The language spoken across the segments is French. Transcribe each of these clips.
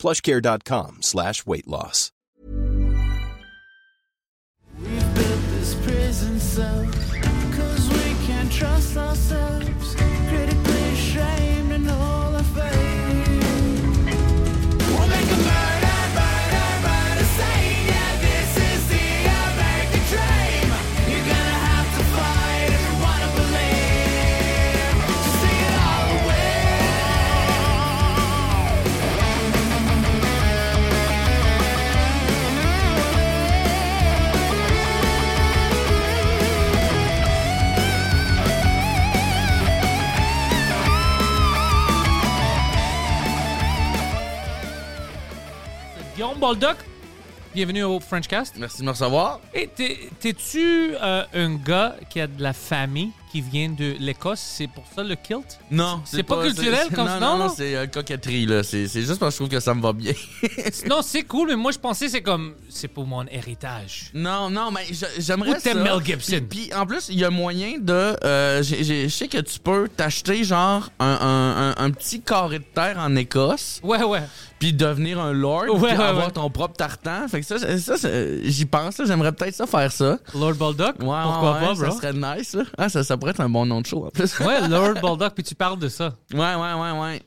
plushcare.com slash weight loss. We Guillaume Boldoc, bienvenue au Frenchcast. Merci de me recevoir. Et t'es- t'es-tu euh, un gars qui a de la famille qui vient de l'Écosse? C'est pour ça le kilt? Non, C'est pas culturel comme ça, non, non? non, c'est euh, coquetterie là. C'est juste parce que je trouve que ça me va bien. non, c'est cool, mais moi je pensais que c'est comme c'est pour mon héritage. non, non, mais j'aimerais ça. t'aimes Mel Gibson? Puis, puis, en plus, il y a moyen de. euh, Je sais que tu peux t'acheter genre un, un- un- un petit carré de terre en Écosse, Ouais, ouais. Puis devenir un lord, Ouais, puis ouais, avoir ouais. ton propre tartan. Fait que ça, ça, j'y pense. J'aimerais peut-être ça faire ça. Lord? Ouais, Pourquoi pas, bro? Ça serait nice. Là. Ah, ça, ça pourrait être un bon nom de show en plus. Ouais, Lord Boldoc, puis tu parles de ça. Ouais, ouais, ouais, ouais.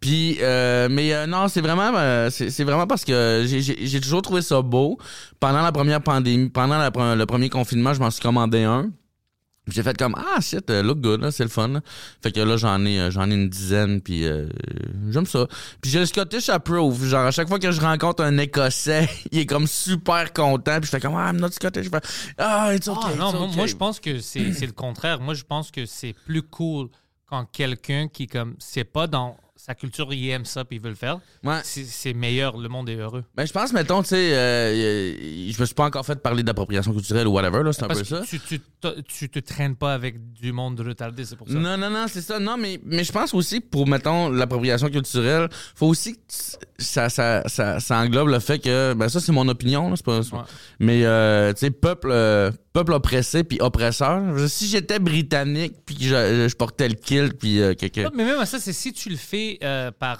Puis, euh, mais euh, non, c'est vraiment, euh, c'est vraiment parce que j'ai- j'ai toujours trouvé ça beau. Pendant la première pandémie, pendant la le premier confinement, je m'en suis commandé un. J'ai fait comme ah shit, euh, look good, c'est le fun. là. Fait que là j'en ai euh, j'en ai une dizaine puis euh, j'aime ça. Puis j'ai le Scottish approve, genre à chaque fois que je rencontre un Écossais, il est comme super content puis je fais comme ah I'm not Scottish, je fais ah it's okay. Ah, non, it's moi, okay. moi, je pense que c'est c'est le contraire. Moi je pense que c'est plus cool quand quelqu'un qui comme c'est pas dans sa culture, il aime ça puis il veut le faire. Ouais. C'est meilleur, le monde est heureux. Ben, je pense, mettons, tu sais, euh, je me suis pas encore fait parler d'appropriation culturelle ou whatever, là, c'est un peu ça. tu, tu, te- tu te traînes pas avec du monde retardé, c'est pour ça. Non, non, non, c'est ça. Non, mais, mais je pense aussi pour, mettons, l'appropriation culturelle, faut aussi que ça, ça, ça, ça englobe le fait que, ben ça, c'est mon opinion, là, c'est pas, Ouais. mais, euh, tu sais, peuple, euh, peuple oppressé puis oppresseur. Si j'étais britannique puis que je, je portais le kilt puis euh, que, que- Non, mais même à ça, c'est si tu le fais euh, par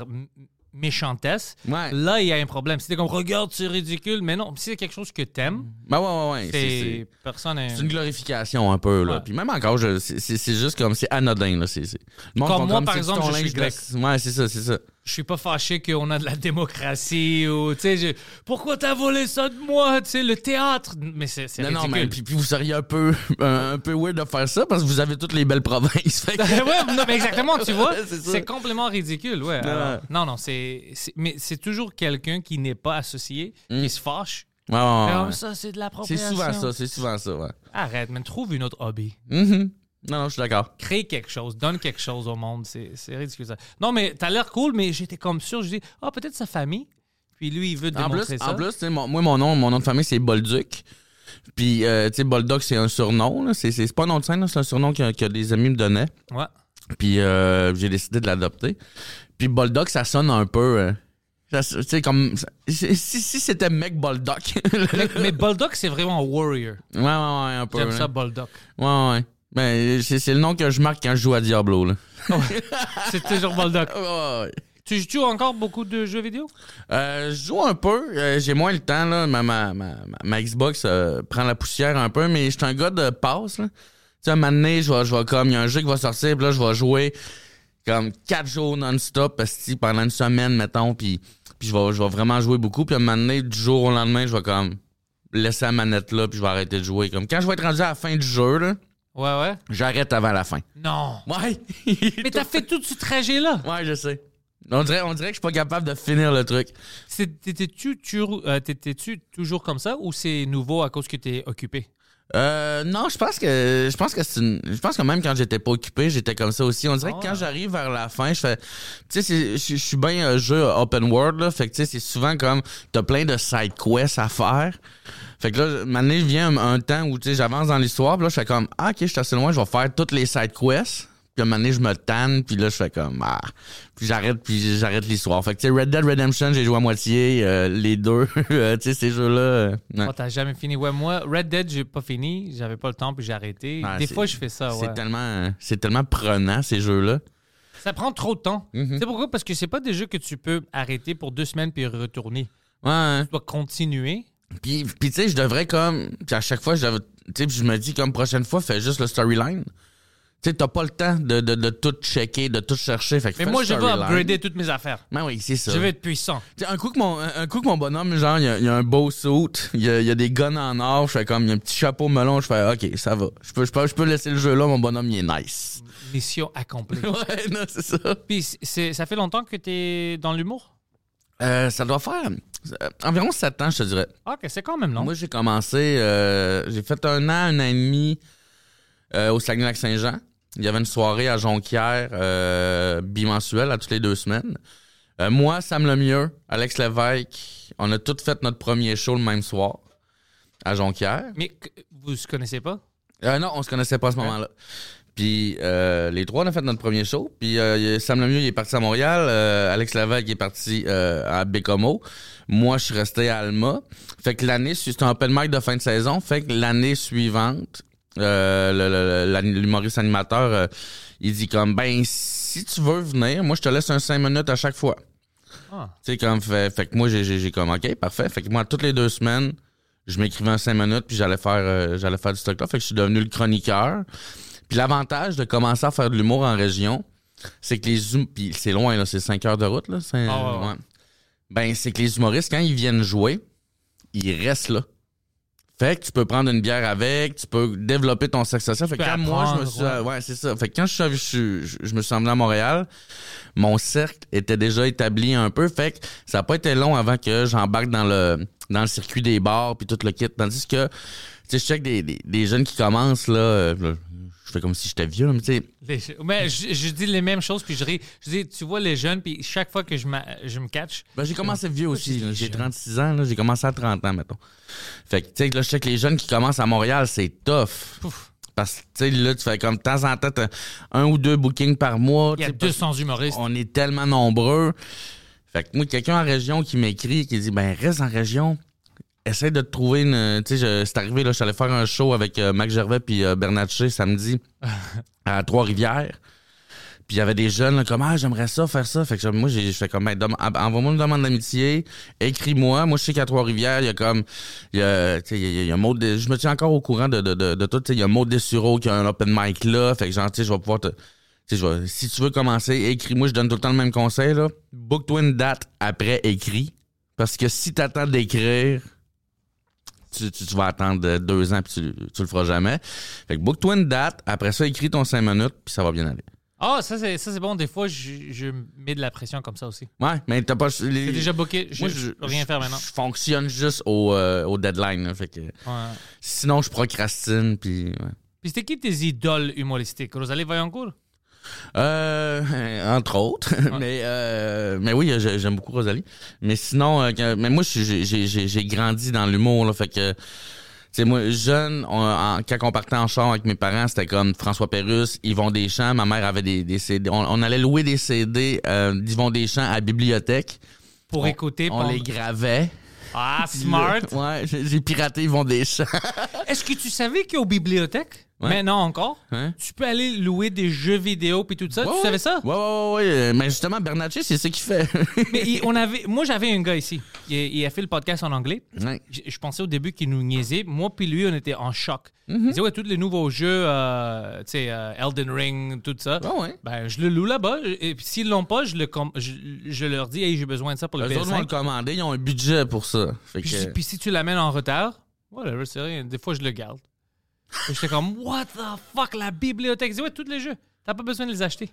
méchantesse, Ouais. là, il y a un problème. Si t'es comme, regarde, c'est ridicule, mais non, si c'est quelque chose que t'aimes, Ben ouais, ouais, ouais. c'est- personne. C'est une glorification un peu là. Ouais. Puis même encore, c'est- juste comme c'est anodin là. C'est. Le monde Comme moi, par exemple, je suis grec. Ouais, c'est ça, c'est ça. Je suis pas fâché qu'on a de la démocratie ou, tu sais, pourquoi t'as volé ça de moi, tu sais, le théâtre? Mais c'est c'est Non, non, ridicule. mais puis, puis vous seriez un peu, un, un peu weird de faire ça parce que vous avez toutes les belles provinces. Que- ouais, non, mais exactement, tu vois, c'est c'est complètement ridicule, ouais. Non. Non, non, c'est, c'est- mais c'est toujours quelqu'un qui n'est pas associé, qui se fâche. Ouais, ouais. ça, c'est de C'est l'appropriation. souvent ça, c'est souvent ça, ouais. Arrête, mais trouve une autre hobby. Mhm. Non, non, je suis d'accord. Crée quelque chose, donne quelque chose au monde. C'est, c'est ridicule ça. Non, mais t'as l'air cool, mais j'étais comme sûr. Je dis, ah, peut-être sa famille. Puis lui, il veut En démontrer plus, ça. en plus, mon- moi, mon nom, mon nom de famille, c'est Bolduc. Puis, euh, tu sais, Boldoc, c'est un surnom. C'est c'est pas un nom de scène, c'est un surnom que, que des amis me donnaient. Ouais. Puis euh, j'ai décidé de l'adopter. Puis Boldoc, ça sonne un peu. euh, sais, comme. Si, si c'était Mec Boldoc. mais, mais c'est vraiment un warrior. ouais, ouais, ouais, un peu. J'aime ça, Boldoc. Ouais, ouais. Ben, c'est c'est le nom que je marque quand je joue à Diablo, là. C'est toujours. Ouais, ouais. Tu joues encore beaucoup de jeux vidéo? Euh, je joue un peu. euh, j'ai moins le temps, là. Ma, ma, ma, ma- Xbox euh, prend la poussière un peu, mais je suis un gars de passe, là. Tu sais, un moment donné, je vais, je vais comme, il y a un jeu qui va sortir, puis là, je vais jouer comme quatre jours non-stop, pendant une semaine, mettons, puis, puis je, vais, je vais vraiment jouer beaucoup, puis à un moment donné, du jour au lendemain, je vais comme laisser la manette là, puis je vais arrêter de jouer. Comme quand je vais être rendu à la fin du jeu, là, Ouais, ouais. j'arrête avant la fin. Non. Ouais! Mais t'as fait tout ce trajet-là. Ouais, je sais. On dirait, on dirait que je suis pas capable de finir le truc. C'est- T'étais-tu toujours, euh, t'étais-tu toujours comme ça ou c'est nouveau à cause que t'es occupé? Euh, non, je pense que je pense que c'est une, je pense que même quand j'étais pas occupé, j'étais comme ça aussi. On dirait que Ah. quand j'arrive vers la fin, je fais tu sais je suis bien un jeu open world là, fait que tu sais c'est souvent comme t'as plein de side quests à faire. Fait que là, maintenant, vient un, un temps où tu sais j'avance dans l'histoire, là je fais comme ah, OK, je suis assez loin, je vais faire toutes les side quests. Puis à un moment donné, je me tanne, puis là, je fais comme ah. Puis j'arrête, puis j'arrête l'histoire. Fait que tu sais, Red Dead Redemption, j'ai joué à moitié, euh, les deux. Euh, tu sais, ces jeux-là. euh. Oh, t'as jamais fini. Ouais, moi, Red Dead, j'ai pas fini. J'avais pas le temps, puis j'ai arrêté. Ah, Des fois, je fais ça, ouais. C'est tellement, c'est tellement prenant ces jeux-là. Ça prend trop de temps. Mhm. Tu sais pourquoi? Parce que c'est pas des jeux que tu peux arrêter pour deux semaines puis retourner. Ouais. Tu dois continuer. Puis, puis tu sais, je devrais comme, puis à chaque fois, je, devrais- tu sais, puis je me dis comme prochaine fois, fais juste le storyline. Tu sais, t'as pas le temps de, de, de tout checker, de tout chercher. Fait que Mais moi, je veux upgrader toutes mes affaires. Ben oui, c'est ça. Je veux être puissant. Un coup que mon, un coup que mon bonhomme, genre, il y a, il y a un beau suit, il y a, il y a des guns en or, je fais comme, il y a un petit chapeau melon, je fais, ok, ça va. Je peux, je peux, je peux laisser le jeu là, mon bonhomme, il est nice. Mission accomplie. ouais, non, c'est ça. puis, ça fait longtemps que t'es dans l'humour? Euh, ça doit faire euh, environ 7 ans, je te dirais. Ok, c'est quand même long. Moi, j'ai commencé, euh, j'ai fait un an, un an et demi euh, au Saguenay-Lac-Saint-Jean. Il y avait une soirée à Jonquière euh, bimensuelle à toutes les deux semaines. Euh, moi, Sam Lemieux, Alex Lévesque, on a tous fait notre premier show le même soir à Jonquière. Mais vous se connaissez pas? Euh, non, on se connaissait pas à ce moment-là. Puis euh, les trois, on a fait notre premier show. Puis euh, Sam Lemieux, il est parti à Montréal. Euh, Alex Lévesque il est parti à Bécomo. Moi, je suis resté à Alma. Fait que l'année, c'était un open mic de fin de saison. Fait que l'année suivante, euh, l'humoriste animateur, euh, il dit comme, ben, si tu veux venir, moi, je te laisse un cinq minutes à chaque fois. Ah. Tu sais, comme, fait, fait que moi, j'ai- comme, OK, parfait. Fait que moi, toutes les deux semaines, je m'écrivais un 5 minutes, puis j'allais faire, euh, j'allais faire du stock-là. Fait que je suis devenu le chroniqueur. Puis l'avantage de commencer à faire de l'humour en région, c'est que les hum- puis c'est loin, là, c'est 5 heures de route, là. c'est- Ah ouais. Ben, c'est que les humoristes, quand ils viennent jouer, ils restent là. Fait que tu peux prendre une bière avec, tu peux développer ton sexe social. Fait que quand moi, je me suis. ouais. Ouais, c'est ça. Fait que quand je, suis- je, je, me suis emmené à Montréal, mon cercle était déjà établi un peu. Fait que ça n'a pas été long avant que j'embarque dans le dans le circuit des bars puis tout le kit. Tandis que, tu sais, je check des, des, des jeunes qui commencent, là, euh, là, je fais comme si j'étais vieux, mais tu sais, mais je, je dis les mêmes choses, puis je ris. Je dis, tu vois les jeunes, puis chaque fois que je, je me catch, Ben, j'ai commencé vieux aussi. j'ai là. J'ai jeune. 36 ans, là. J'ai commencé à 30 ans, mettons. Fait que, tu sais, là, je sais que les jeunes qui commencent à Montréal, c'est tough. pouf, Parce que, tu sais, là, tu fais comme de temps en temps, un ou deux bookings par mois. il y a tu sais, parce 200 humoristes. On est tellement nombreux. Fait que moi, quelqu'un en région qui m'écrit, qui dit, ben, reste en région. Essaye de te trouver une. Tu sais, c'est arrivé, là, je suis allé faire un show avec euh, Mac Gervais puis euh, Bernard Haché samedi à Trois-Rivières. Puis il y avait des jeunes là, comme Ah, j'aimerais ça, faire ça. Fait que moi, j'ai je fais comme ben, envoie-moi une demande d'amitié, écris-moi. Moi, je sais qu'à Trois-Rivières, il y a comme. Il y a, il y a, il y a Maud Des- Je me tiens encore au courant de, de, de, de tout. Tu sais, Il y a Maud Dessureau qui a un open mic là. Fait que genre, tu sais, je vais pouvoir te. vais- si tu veux commencer, écris-moi, je donne tout le temps le même conseil. Book-toi une date après écrit. Parce que si t'attends d'écrire, tu, tu, tu vas attendre deux ans puis tu, tu le feras jamais. Fait que book-toi une date, après ça, écris ton cinq minutes, puis ça va bien aller. Ah, ça, c'est ça, c'est bon. Des fois, je, je mets de la pression comme ça aussi. Ouais, mais t'as pas. les- C'est déjà booké. Je, Moi, je peux rien faire maintenant. Je fonctionne juste au, euh, au deadline. là, fait que, Ouais. sinon, je procrastine. Puis, ouais. Puis c'était qui tes idoles humoristiques? Rosalie Vaillancourt? Euh, entre autres. mais, euh, mais oui, j'ai- j'aime beaucoup Rosalie. Mais sinon, euh, mais moi, j'ai- grandi dans l'humour. là, Fait que. Tu sais, moi, jeune, on- en- quand on partait en char avec mes parents, c'était comme François Pérusse, Yvon Deschamps. Ma mère avait des, des CD. On, on allait louer des CD euh, d'Yvon Deschamps à la bibliothèque. Pour On- écouter. On pendant- les gravait. Ah, smart. Ouais, j'ai j'ai piraté Yvon Deschamps. Est-ce que tu savais qu'aux bibliothèques, Ouais. maintenant encore, Hein? tu peux aller louer des jeux vidéo puis tout ça? Ouais, tu savais ça? Ouais, ouais, ouais, ouais. Mais justement, Bernatchez, c'est ce qu'il fait. Mais il- on avait, moi, j'avais un gars ici. Il, il a fait le podcast en anglais. Ouais. Je, je pensais au début qu'il nous niaisait. Moi puis lui, on était en choc. Mm-hmm. Il disait, ouais, tous les nouveaux jeux, euh, tu sais, euh, Elden Ring, tout ça. Ben, je le loue là-bas. Et puis s'ils l'ont pas, je, le je, je leur dis, hey, j'ai besoin de ça pour le Les autres vont le PS5. commander, ils ont un budget pour ça. Fait Puis, que- si tu l'amènes en retard, whatever, c'est rien. Des fois, je le garde. Et J'étais comme, what the fuck, la bibliothèque. Dit, ouais, tous les jeux. T'as pas besoin de les acheter.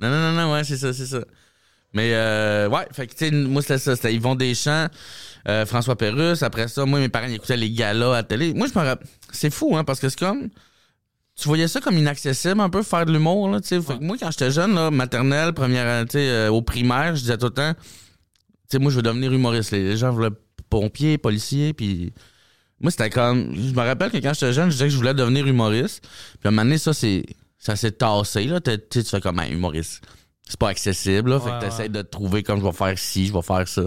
Non, non, non, non, ouais, c'est ça, c'est ça. Mais euh, ouais, fait que tu sais, moi c'était ça, c'était Yvon Deschamps, euh, François Pérusse. Après ça, moi mes parents ils écoutaient les galas à la télé. Moi je me rappelle, c'est fou hein, parce que c'est comme, tu voyais ça comme inaccessible un peu faire de l'humour là, tu sais. Fait que moi quand j'étais jeune là, maternelle, première, tu sais, euh, au primaire, je disais tout le temps, tu sais, moi je veux devenir humoriste. Les gens voulaient pompier, policier, puis moi c'était comme, je me rappelle que quand j'étais jeune, je disais que je voulais devenir humoriste. Puis à un moment donné, ça c'est, ça s'est tassé là. T'es- Tu sais, tu fais comme un humoriste c'est pas accessible. Là, fait Ouais, que t'essaies ouais. de te trouver comme je vais faire ci, je vais faire ça.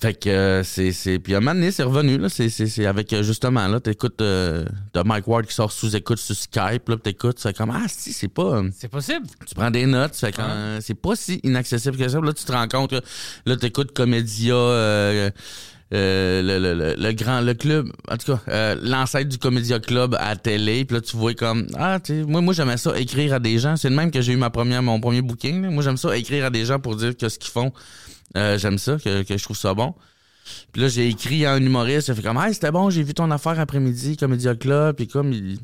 Fait que euh, c'est. c'est Puis un moment donné, c'est revenu. Là, c'est, c'est, c'est avec euh, justement, là, t'écoutes euh, de Mike Ward qui sort sous écoute sur Skype, là, pis t'écoutes, c'est comme Ah si, c'est pas. euh, C'est possible. tu prends des notes, tu fais comme Ouais. euh, c'est pas si inaccessible que ça. Là, tu te rends compte que là, t'écoutes Comédia. Euh, le, le, le, le grand le club en tout cas euh, l'ancêtre du Comédia Club à télé puis là tu vois comme ah tu moi moi j'aimais ça écrire à des gens. C'est le même que j'ai eu ma première mon premier booking là. moi j'aime ça écrire à des gens pour dire que ce qu'ils font. Euh, j'aime ça que, que je trouve ça bon. Puis là j'ai écrit à un humoriste il a fait comme hey c'était bon j'ai vu ton affaire après-midi Comédia Club puis comme il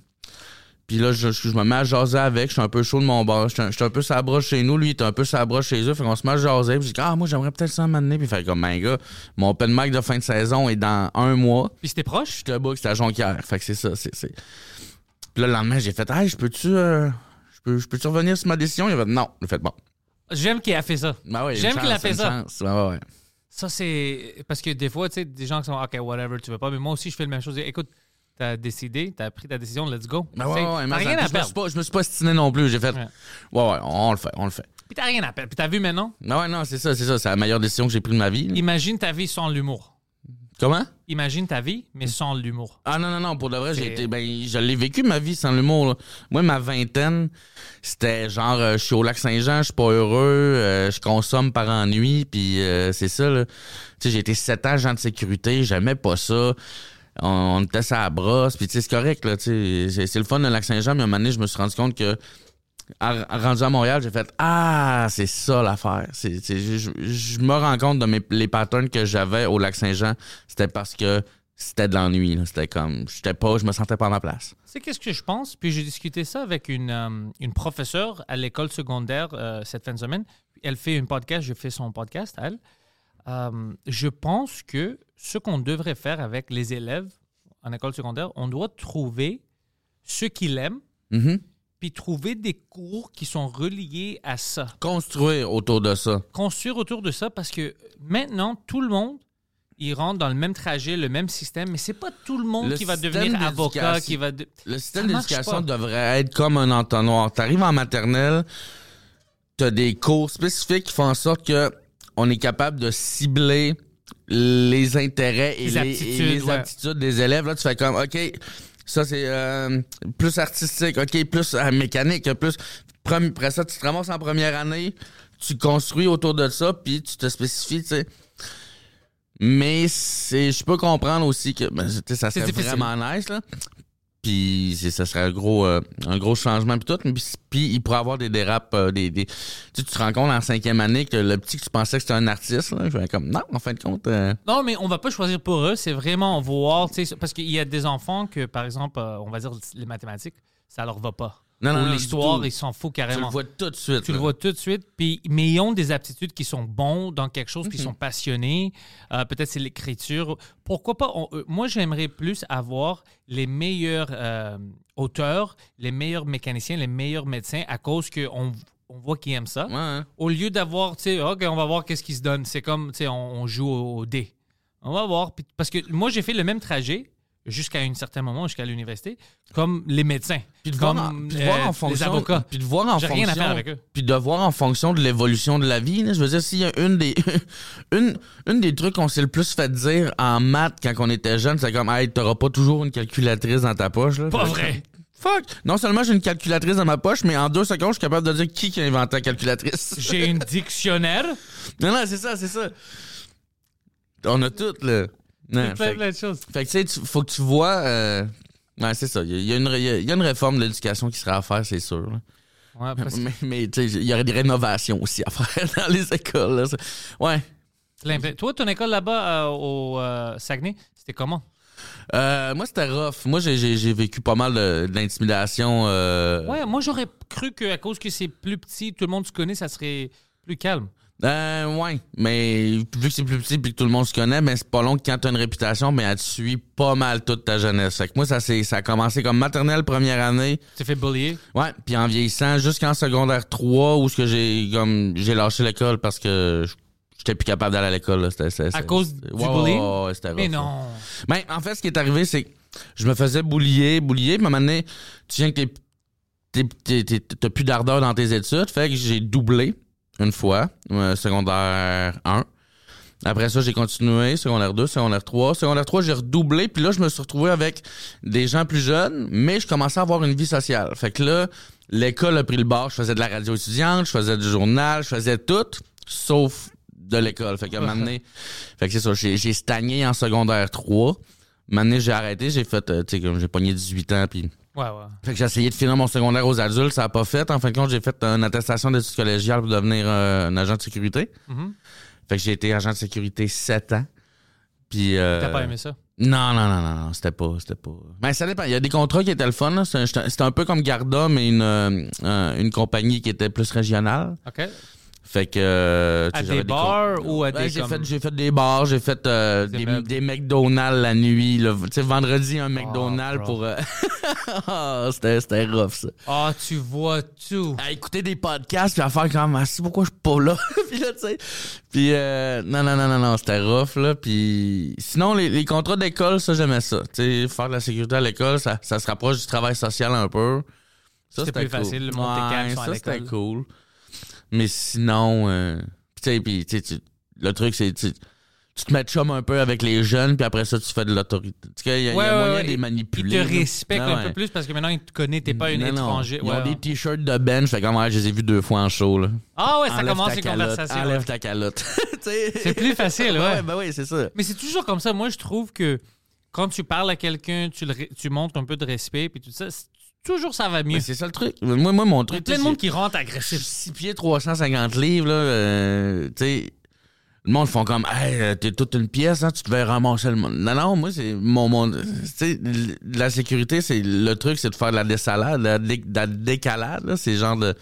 puis là, je, je me mets à jaser avec. Je suis un peu chaud de mon bord. Je suis un- je suis un peu sa broche chez nous. Lui, il est un peu sa broche chez eux. Fait qu'on se met à jaser. Puis je dis, ah, moi, j'aimerais peut-être ça m'amener. Puis il fait comme, ben, gars, mon open mic de fin de saison est dans un mois. Puis c'était proche? Je te book, c'est à Jonquière. Fait que c'est ça. c'est c'est Puis là, le lendemain, j'ai fait, hey, je peux-tu euh, je peux, je peux-tu revenir sur ma décision? Il a fait, non. J'ai fait, bon. J'aime qu'il a fait ça. Ben ouais, J'aime qu'il a fait ça. ouais. Ça, c'est. Parce que des fois, tu sais, des gens qui sont OK, whatever, tu veux pas. Mais moi aussi, je fais la même chose. Écoute, t'as décidé, t'as pris ta décision, let's go. Ben ouais, ouais, t'as mais rien à je, me suis perdre. pas, je me suis pas stiné non plus. J'ai fait, Ouais. ouais, ouais, on le fait, on le fait. Puis t'as rien à perdre. Puis t'as vu maintenant, Non, ouais, non, c'est ça, c'est ça. C'est la meilleure décision que j'ai prise de ma vie. là. imagine ta vie sans l'humour. Comment? Imagine ta vie, mais sans l'humour. Ah non, non, non, pour de vrai, j'ai C'est- été. Ben, je l'ai vécu ma vie sans l'humour. là. Moi, ma vingtaine, c'était genre euh, je suis au lac Saint-Jean, je suis pas heureux, euh, je consomme par ennui, puis euh, c'est ça, là. Tu sais, j'ai été sept ans agent de sécurité, j'aimais pas ça. On, on était ça à brosse, puis tu sais, c'est correct, là. C'est, c'est le fun de lac Saint-Jean, mais à un moment donné, je me suis rendu compte que à- rendu à Montréal, j'ai fait Ah, c'est ça l'affaire. C'est, c'est- je, me rends compte de mes, les patterns que j'avais au lac Saint-Jean, c'était parce que c'était de l'ennui. C'était comme, j'étais pas, je me sentais pas à ma place. Sais, qu'est-ce que je pense? Puis j'ai discuté ça avec une, euh, professeure à l'école secondaire euh, cette fin de semaine. Elle fait une podcast, je fais son podcast, elle. Euh, je pense que ce qu'on devrait faire avec les élèves en école secondaire, on doit trouver ce qu'ils aiment, Mhm. puis trouver des cours qui sont reliés à ça. Construire autour de ça. Construire autour de ça parce que maintenant, tout le monde, il rentre dans le même trajet, le même système, mais c'est pas tout le monde Le qui va devenir avocat, d'éducation- qui va... de- Le système d'éducation devrait être comme un entonnoir. T'arrives en maternelle, t'as des cours spécifiques qui font en sorte que on est capable de cibler les intérêts et Les les, aptitudes, et les ouais. aptitudes des élèves. Là, tu fais comme, OK, ça c'est euh, plus artistique, OK, plus euh, mécanique, plus... Après ça, tu te ramasses en première année, tu construis autour de ça, puis tu te spécifies, tu sais. Mais c'est, je peux comprendre aussi que ben, ça C'est serait vraiment nice là. Puis ça serait un gros, euh, un gros changement puis tout. Puis, il pourrait avoir des dérapes, euh, des, tu, te rends compte en cinquième année que le petit que tu pensais que c'était un artiste, là, je comme non, en fin de compte. euh, Non, mais on va pas choisir pour eux. C'est vraiment voir, parce qu'il y a des enfants que, par exemple, on va dire les mathématiques, ça leur va pas. Non, non, l'histoire, ils s'en foutent tu le carrément. vois tout de suite. Tu le vois tout de suite. Puis, mais ils ont des aptitudes qui sont bons dans quelque chose, puis ils sont passionnés. Euh, Peut-être c'est l'écriture. Pourquoi pas? on- euh, moi, j'aimerais plus avoir les meilleurs euh, auteurs, les meilleurs mécaniciens, les meilleurs médecins à cause qu'on on voit qu'ils aiment ça. Ouais, hein. Au lieu d'avoir, tu sais, OK, on va voir qu'est-ce qui se donne. C'est comme, tu sais, on, on joue au, au dé. On va voir. Parce que moi, j'ai fait le même trajet jusqu'à un certain moment, jusqu'à l'université, comme les médecins. Puis de comme voir en, puis de voir euh, en les fonction, avocats. puis de voir en fonction, rien à faire avec eux. puis de voir en fonction de l'évolution de la vie. là. je veux dire, s'il y a une des, une, une des trucs qu'on s'est le plus fait dire en maths quand on était jeune, c'est comme, hey, t'auras pas toujours une calculatrice dans ta poche. Là. Pas vrai. Fuck! Non seulement j'ai une calculatrice dans ma poche, mais en deux secondes, je suis capable de dire qui, qui a inventé la calculatrice. J'ai une dictionnaire. non, non, c'est ça, c'est ça. On a tout, là. Non, plein, fait, plein de choses. fait que, tu sais, faut que tu vois. Euh... Ouais, c'est ça. Il y y, a une ré- il y a une réforme de l'éducation qui serait à faire, c'est sûr. là. Ouais, parce Mais, mais tu sais, il y aurait des rénovations aussi à faire dans les écoles. Là. Ouais. Toi, ton école là-bas euh, au euh, Saguenay, c'était comment? Euh, moi, c'était rough. Moi, j'ai- vécu pas mal de, de l'intimidation. Ouais, moi, j'aurais cru qu'à cause que c'est plus petit, tout le monde se connaît, ça serait Plus calme. Euh, ouais, mais vu que c'est plus petit et que tout le monde se connaît, mais c'est pas long que quand t'as une réputation, mais elle te suit pas mal toute ta jeunesse. Fait que moi, ça, ça a commencé comme maternelle première année. Tu t'es fait bullier? Ouais, puis en vieillissant jusqu'en secondaire 3 où ce que j'ai comme j'ai lâché l'école parce que j'étais plus capable d'aller à l'école. À cause du ouais, bullying? ouais, ouais, c'était Mais non. Ben, en fait, ce qui est arrivé, c'est que je me faisais boulier, boulier, puis à un moment donné, tu viens que t'as plus d'ardeur dans tes études, fait que j'ai doublé une fois, euh, secondaire 1. Après ça, j'ai continué, secondaire 2, secondaire 3. Secondaire 3, j'ai redoublé, puis là, je me suis retrouvé avec des gens plus jeunes, mais je commençais à avoir une vie sociale. Fait que là, l'école a pris le bord, je faisais de la radio étudiante, je faisais du journal, je faisais tout, sauf de l'école. Fait que donné, fait que c'est ça, j'ai stagné en secondaire 3. Un moment donné, j'ai arrêté, j'ai fait, euh, tu sais, comme j'ai pogné 18 ans, puis Ouais, ouais. fait que j'ai essayé de finir mon secondaire aux adultes, ça a pas fait. En fin de compte, j'ai fait une attestation d'études collégiales pour devenir euh, un agent de sécurité. Mhm. Fait que j'ai été agent de sécurité 7 ans. Puis euh, T'as pas aimé ça? Non, non, non, non, non, c'était pas, c'était pas. Ben ça dépend. Il y a des contrats qui étaient le fun. C'était un peu comme Garda, mais une euh, une compagnie qui était plus régionale. OK. Fait que euh, tu À des bars ou à Ouais, des j'ai comme- fait j'ai fait des bars, j'ai fait euh, Des McDonald's la nuit, tu sais vendredi un McDonald's bro. pour euh, Ah, c'était c'était rough ça. Ah, tu vois tout. à écouter des podcasts puis à faire comme ah, c'est pourquoi je suis pas là? Puis là tu sais. Puis euh, non non non non non c'était rough là. Puis sinon les, les contrats d'école ça j'aimais ça. Tu sais faire de la sécurité à l'école ça, ça se rapproche du travail social un peu. Ça C'était plus facile, le monde ouais, ça c'était cool mais sinon euh, puis le truc c'est tu tu te mets chum un peu avec les jeunes puis après ça tu fais de l'autorité il y a, il y a Ouais, ouais, moyen ouais. de les Ils manipuler te là. respectent un ouais. peu plus parce que maintenant, ils te connaissent, t'es pas une Non, non. étranger. Ils Ouais, ont des ouais. t-shirts de bench, fait comme ouais, je les ai vus deux fois en show là. Ah ouais, ça Enlève commence les calotte, conversations. Enlève ouais. ta calotte. C'est plus facile, ouais. ben oui, c'est ça. Mais c'est toujours comme ça. Moi, je trouve que quand tu parles à quelqu'un, tu, le tu montres un peu de respect, puis tout ça, toujours ça va mieux. Mais c'est ça le truc. Moi, moi mon Il y a truc, plein de monde qui rentre agressif. 6 pieds 350 livres, là, euh, tu sais. Le monde font comme, hey, euh, t'es toute une pièce, hein, tu devais ramasser le monde. Non, non, moi, c'est mon, mon, tu sais, la sécurité, c'est, le truc, c'est de faire de la dessalade, de la, dé- de la décalade, là. C'est genre de,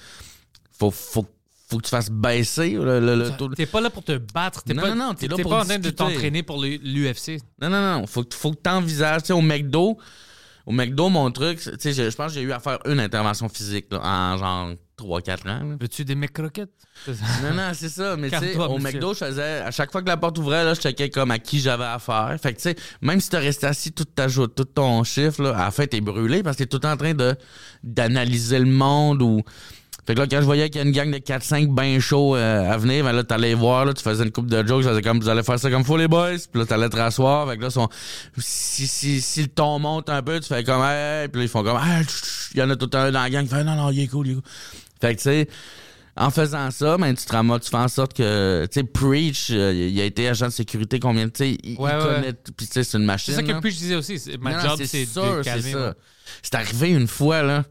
faut, faut, faut que tu fasses baisser le, le, le taux T'es pas là pour te battre. T'es Non, pas, non, non, t'es là t'es pour pas en train de t'entraîner pour l'UFC. Non, non, non. Faut, que- faut que tu envisages. Tu sais, au McDo, au McDo, mon truc, tu sais, je, je pense que j'ai eu à faire une intervention physique là, en genre 3-4 ans. Veux-tu des croquettes? Non, non, c'est ça. Mais tu sais, au monsieur. McDo, je faisais, à chaque fois que la porte ouvrait, là, je checkais comme à qui j'avais affaire. Fait que, tu sais, même si t'as resté assis toute ta journée, tout ton chiffre, là, à la fin, t'es brûlé parce que t'es tout en train de, d'analyser le monde ou. Fait que là, quand je voyais qu'il y a une gang de 4-5 bien chauds euh, à venir, ben là, t'allais voir, là, tu faisais une coupe de jokes, faisais comme, vous allez faire ça comme faut, les boys. Puis là, t'allais te rasseoir. Fait que là, son, si, si, si le ton monte un peu, tu fais comme, hey, puis là, ils font comme, hey, il y en a tout un dans la gang qui fait, non, non, il est cool, il est cool. Fait que, tu sais, en faisant ça, ben, tu te ramasses, tu fais en sorte que, tu sais, Preach, euh, il a été agent de sécurité combien de, tu sais, il, Ouais, il ouais. connaît, puis tu sais, c'est une machine. C'est ça que je disais aussi. c'est- Ma Non, job, c'est de calmer. C'est arrivé une fois, là,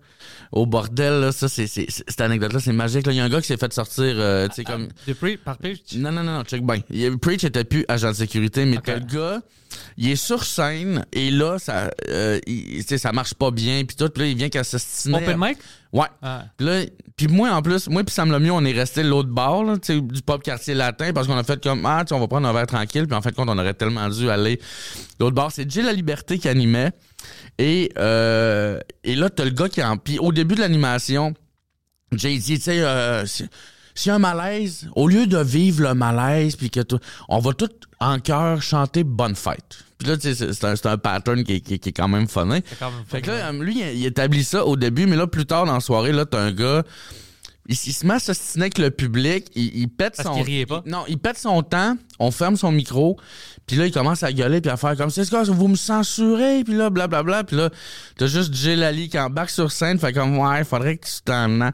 au bordel, là, ça, c'est, cette anecdote-là, c'est magique. Il y a un gars qui s'est fait sortir, euh, tu sais, comme, De par Preach? non, non, non, non, check bien. Preach était plus agent de sécurité, mais le gars, il est sur scène, et là, ça, euh, il- ça marche pas bien, puis tout, puis là, il vient qu'à s'ostiner. Open mic? Ouais. Ah. Puis là, puis moi, en plus, moi puis Sam Lemieux, on est resté l'autre bord, là, du pop quartier latin, parce qu'on a fait comme, ah, tu sais, on va prendre un verre tranquille, puis en fin de compte, on aurait tellement dû aller l'autre bord. C'est Jill La Liberté qui animait. Et, euh, et là, t'as le gars qui en... Puis au début de l'animation, Jay dit, tu sais, euh, si- s'il y a un malaise, au lieu de vivre le malaise, puis que tout, on va tout en chœur chanter Bonne fête. Puis là, tu sais, c'est- un, pattern qui, est- qui est- qui est quand même. C'est quand même Fait que là, euh, lui, il il établit ça au début, mais là, plus tard dans la soirée, là, t'as un gars. Il, il se met à s'ostiner avec le public, il, il pète Parce son. riait pas? il- non, il pète son temps, on ferme son micro, puis là, il commence à gueuler, puis à faire comme c'est quoi, vous me censurez, puis là, blablabla, puis là, t'as juste Jill Ali qui embarque sur scène, fait comme, ouais, faudrait que tu t'en.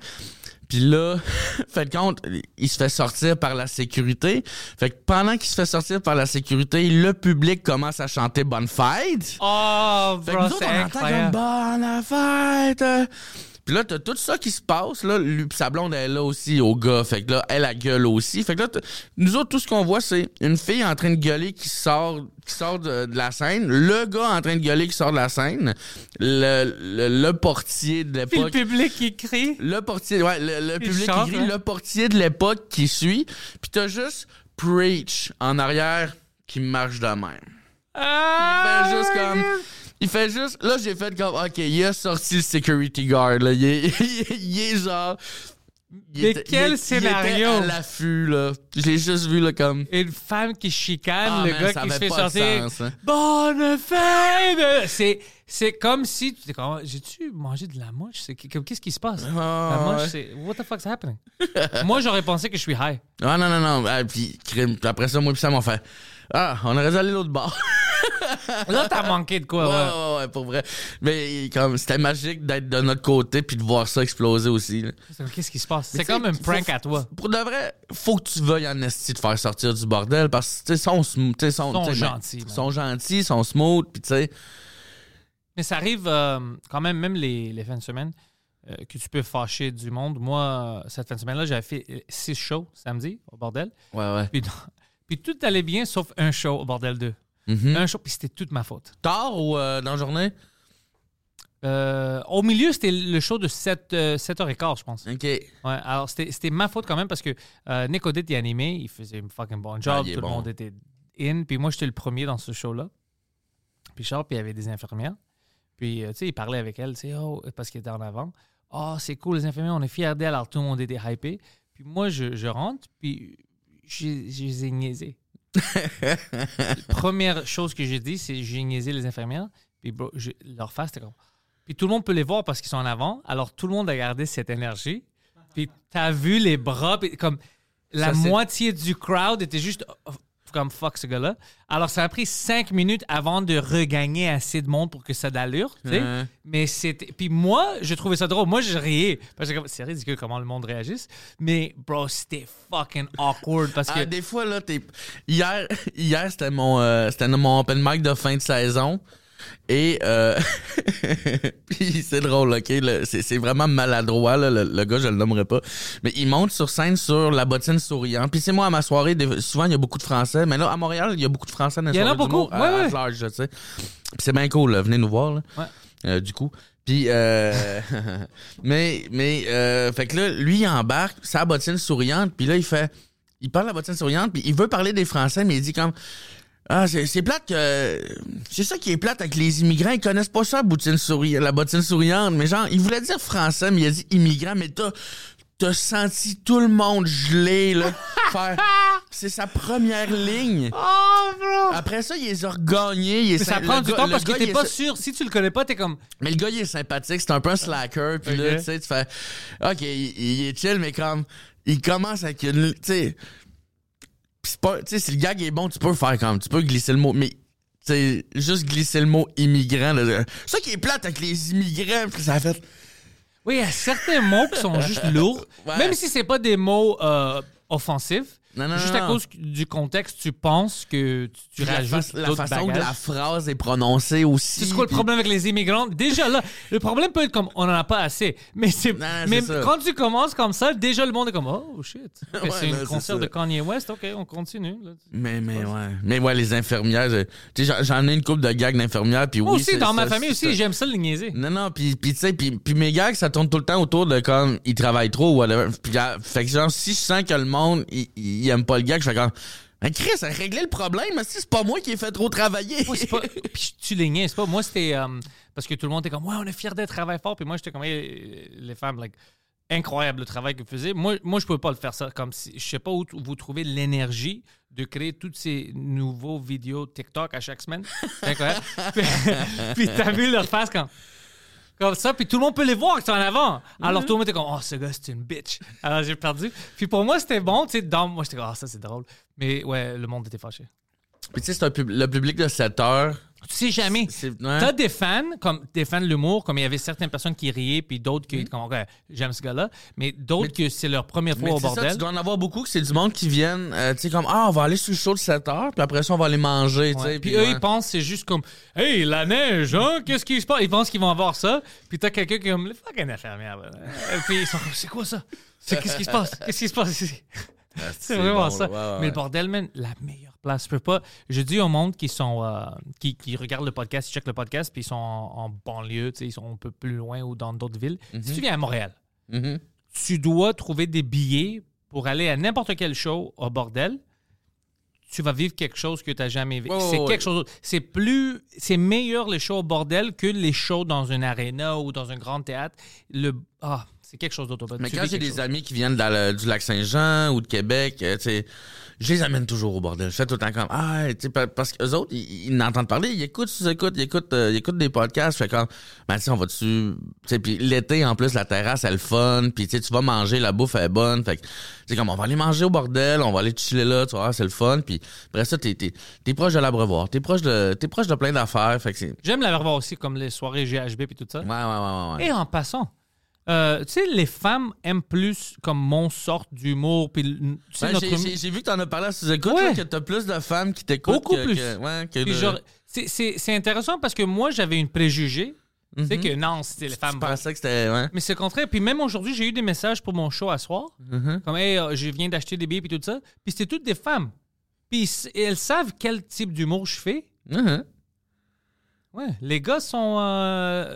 Puis là, fait compte, il se fait sortir par la sécurité. Fait que pendant qu'il se fait sortir par la sécurité, le public commence à chanter Bonne fête. Oh, Fait que nous autres, on entend comme bonne fête. Puis là, t'as tout ça qui se passe, là. Lui, sa blonde, elle est là aussi, au gars. Fait que là, elle, a gueule aussi. Fait que là, nous autres, tout ce qu'on voit, c'est une fille en train de gueuler qui sort, qui sort de, de la scène. Le gars en train de gueuler qui sort de la scène. Le, le, le portier de Puis le l'époque. public qui crie. Le portier, ouais, le, public chante, qui crie, hein. le portier de l'époque qui suit. Puis t'as juste Preach en arrière qui marche de même. Ah, Il fait juste comme. Il fait juste. Là, j'ai fait comme. Ok, il a sorti le security guard, là. Il est, il est genre. il Mais était- quel il- scénario! Il était à l'affût, là. Je l'ai juste vu, là, comme. Une femme qui chicane Ah, le man, gars qui se fait sortir. sens, hein. Bonne fête! C'est, c'est comme si tu comme, j'ai-tu mangé de la mouche? C'est, comme, qu'est-ce qui se passe? la mouche, ouais. c'est, what the fuck's happening? Moi, j'aurais pensé que je suis high. Ah, non, non, non. Ah, puis, après ça, moi, puis ça m'a fait. Ah, on aurait dû aller l'autre bord. Là, t'as manqué de quoi, Ouais, ouais. ouais, ouais, pour vrai. Mais comme c'était magique d'être de notre côté puis de voir ça exploser aussi. là. Qu'est-ce qui se passe? Mais C'est comme un prank faut- à toi. Pour de vrai, faut que tu veuilles en esti de faire sortir du bordel parce que tu sais sont sm- tu sais, sont, Sont tu sais, gentils, man. sont gentils, sont smooth puis tu sais Mais ça arrive euh, quand même, même les, les fins de semaine, euh, que tu peux fâcher du monde. Moi, cette fin de semaine-là, j'avais fait euh, six shows samedi au bordel. ouais ouais. Puis, puis tout allait bien sauf un show au bordel 2. Mhm. Un show, puis c'était toute ma faute. Tard ou euh, dans la journée? Euh, au milieu, c'était le show de 7, euh, 7h15, je pense. OK. Ouais, alors c'était c'était ma faute quand même parce que euh, Nick Odette, il animait, il faisait un fucking bon job, Ah, est tout bon. le monde était in, puis moi j'étais le premier dans ce show-là. Puis Charles, puis il y avait des infirmières. Puis, tu sais, il parlait avec elle, tu sais, oh, parce qu'il était en avant. Oh, c'est cool, les infirmières, on est fiers d'elle, alors tout le monde était hypé. Puis moi, je, je rentre, puis j'ai- je les ai niaisés. Première chose que j'ai dit, c'est j'ai niaisé les infirmières. Puis bro, je- leur face, c'était comme. Puis tout le monde peut les voir parce qu'ils sont en avant. Alors tout le monde a gardé cette énergie. Puis t'as vu les bras, puis comme la Ça, c'est- moitié du crowd était juste oh, comme fuck ce gars-là. Alors ça a pris cinq minutes avant de regagner assez de monde pour que ça d'allure, tu sais. Ouais. Mais c'était. Puis moi, je trouvais ça drôle. Moi, je riais. Parce que c'est ridicule comment le monde réagisse. Mais bro, c'était fucking awkward parce que. Ah, des fois là t'es hier hier c'était mon euh, c'était mon open mic de fin de saison et euh, c'est drôle ok c'est vraiment maladroit là, le, le gars je le nommerai pas. Mais il monte sur scène sur la bottine souriante. Puis c'est moi à ma soirée souvent il y a beaucoup de français. Mais là à Montréal il y a beaucoup de français dans Il y en a beaucoup, à- ouais, tu sais. C'est bien cool là. venez nous voir là. Ouais. Euh, du coup. Puis euh, mais mais euh, fait que là lui il embarque sa bottine souriante puis là il fait il parle de la bottine souriante, puis il veut parler des Français, mais il dit comme Ah, c'est c'est plate que. C'est ça qui est plate avec les immigrants, ils connaissent pas ça, la bottine, souri- la bottine souriante. Mais genre, il voulait dire français, mais il a dit immigrant, mais t'as. T'as senti tout le monde gelé, là. faire. C'est sa première ligne. Oh, bro! Après ça, il les a regagnés. il est Mais ça prend le du gars- temps parce que gars, t'es est pas sûr. Si tu le connais pas, t'es comme. mais le gars, il est sympathique. C'est un peu un slacker. Puis là, tu sais, tu fais... OK, il, il est chill, mais comme... Il commence avec une... Tu sais... c'est pas... Tu sais, si le gag est bon, tu peux faire comme... Tu peux glisser le mot, mais... Sais, juste glisser le mot immigrant. là. C'est ça qui est plate avec les immigrants. Ça a fait... Oui, il y a certains mots qui sont juste lourds. Ouais. Même si c'est pas des mots euh, offensifs. Non, non, juste non, à cause du contexte, tu penses que tu, tu la, rajoutes fa- la façon que bagages? la phrase est prononcée aussi. C'est quoi le problème avec les immigrants? Déjà là, le problème peut être comme on en a pas assez. Mais c'est mais ça. quand tu commences comme ça, déjà le monde est comme oh shit. Ouais, c'est un concert de Kanye West, ok, on continue. là. Mais, mais ouais. Mais ouais, les infirmières... je- Tu sais, j'en- ai une couple de gags d'infirmières. Puis Moi oui, aussi, dans ma famille aussi, j'aime ça le niaiser. Non, non, puis puis tu sais, puis puis mes gags, ça tourne tout le temps autour de comme, ils travaillent trop ou whatever. Puis, fait que genre, si je sens que le monde, il, il aime pas le gag, je fais comme, mais Chris, ça a réglé le problème, mais si c'est pas moi qui ai fait trop travailler. Moi, c'est pas. Puis tu niaises pas. Moi, c'était. euh, parce que tout le monde était comme, ouais, on est fiers d'être travail fort. Puis moi, j'étais comme, Hey, les femmes, like, incroyable le travail que vous faisiez. Moi, moi je pouvais pas le faire ça. Comme si, je sais pas où vous trouvez l'énergie de créer toutes ces nouveaux vidéos TikTok à chaque semaine. C'est incroyable. puis puis t'as vu leur face quand. Comme ça, puis tout le monde peut les voir qui sont en avant. Alors tout le monde était comme, oh, ce gars, c'est une bitch. Alors j'ai perdu. Puis pour moi, c'était bon, tu sais, dans moi, j'étais comme, oh, ça, c'est drôle. Mais ouais, le monde était fâché. Puis tu sais, c'est un pub- le public de 7 heures, Tu sais jamais. Ouais. T'as des fans, comme des fans de l'humour, comme il y avait certaines personnes qui riaient, puis d'autres qui, comme, OK, j'aime ce gars-là, mais d'autres que c'est leur première Mm. Fois au ça, bordel. tu dois en avoir beaucoup que c'est du monde qui viennent, euh, tu sais, comme, ah, on va aller sur le show de 7 heures, puis après ça, on va aller manger, tu sais. Puis puis eux, ouais. ils pensent c'est juste comme Hey, la neige, hein? Qu'est-ce qui se passe? Ils pensent qu'ils vont avoir ça. Puis t'as quelqu'un qui est comme Le fucking infirmière. puis ils sont comme C'est quoi ça? C'est qu'est-ce qui se passe? Qu'est-ce qui se passe ici? Ah, C'est vraiment bon, ça. ouais, Mais le bordel, man, la meilleure place. Je peux pas. Je dis au monde qui sont euh, qui, qui regardent le podcast, ils checkent le podcast, puis ils sont en, en banlieue, ils sont un peu plus loin ou dans d'autres villes. Si tu viens à Montréal, Mhm. tu dois trouver des billets pour aller à n'importe quel show au bordel. Tu vas vivre quelque chose que tu n'as jamais vécu. Ouais, c'est ouais. quelque chose. C'est plus. C'est meilleur les shows au bordel que les shows dans une arena ou dans un grand théâtre. Le. Ah, c'est quelque chose d'autre. Mais quand j'ai des chose. amis qui viennent du lac Saint-Jean ou de Québec, euh, tu sais, je les amène toujours au bordel. Je fais tout le temps comme, ah, tu sais, pa- parce qu'eux autres, ils, ils n'entendent parler, ils écoutent, ils écoutent, ils écoutent, euh, ils écoutent des podcasts. Je fais comme, ben, tu sais, on va dessus, tu sais, puis l'été, en plus, la terrasse, elle fun, puis tu sais, tu vas manger, la bouffe elle est bonne. Fait que, comme, on va aller manger au bordel, on va aller chiller là, tu vois, c'est le fun. Puis après ça, t'es, t'es proche de l'abreuvoir, t'es proche de, t'es proche de plein d'affaires. Fait que J'aime la voir aussi, comme les soirées GHB et tout ça. ouais, ouais, ouais, ouais. ouais. Et en passant, euh, tu sais, les femmes aiment plus comme mon sort d'humour. Puis, Ben, notre j'ai, vu que t'en as parlé à sous-écoute, Ouais. là, que t'as plus de femmes qui t'écoutent. Beaucoup que- plus. que- ouais, que Puis de- genre, c'est- c'est c'est intéressant parce que moi, j'avais une préjugée. Tu sais Mhm. que non, c'était les Je femmes. pensais que c'était. Ouais. Mais c'est le contraire. Puis même aujourd'hui, j'ai eu des messages pour mon show à soir. Mhm. Comme, hey, euh, je viens d'acheter des billets puis tout ça. Puis c'était toutes des femmes. Puis elles savent quel type d'humour je fais. Mhm. Ouais, les gars sont. euh,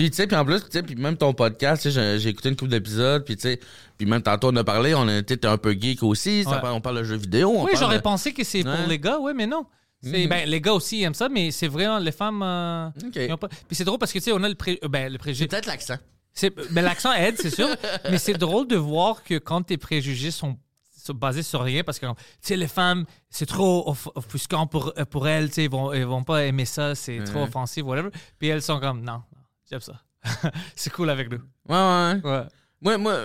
Puis, tu sais, puis en plus, tu sais, puis même ton podcast, j'ai- écouté une couple d'épisodes, puis tu sais, puis même tantôt on a parlé, on t'es un peu geek aussi, Ouais. on parle de jeux vidéo, on Oui, j'aurais de- pensé que c'est Ouais. pour les gars, ouais, mais non. C'est, Mhm. ben, les gars aussi aiment ça, mais c'est vraiment les femmes. euh, pas- Puis c'est drôle parce que, tu sais, on a le, pré... euh, ben, le C'est préjugé. peut-être l'accent. C'est- ben, l'accent aide, c'est sûr. mais c'est drôle de voir que quand tes préjugés sont, basés sur rien, parce que, tu sais, les femmes, c'est trop off- offusquant pour, euh, pour elles, tu sais, ils vont, ils vont pas aimer ça, c'est trop offensif, whatever. Puis elles sont comme, non j'aime ça. c'est cool avec nous. Ouais, ouais. ouais. Moi, moi,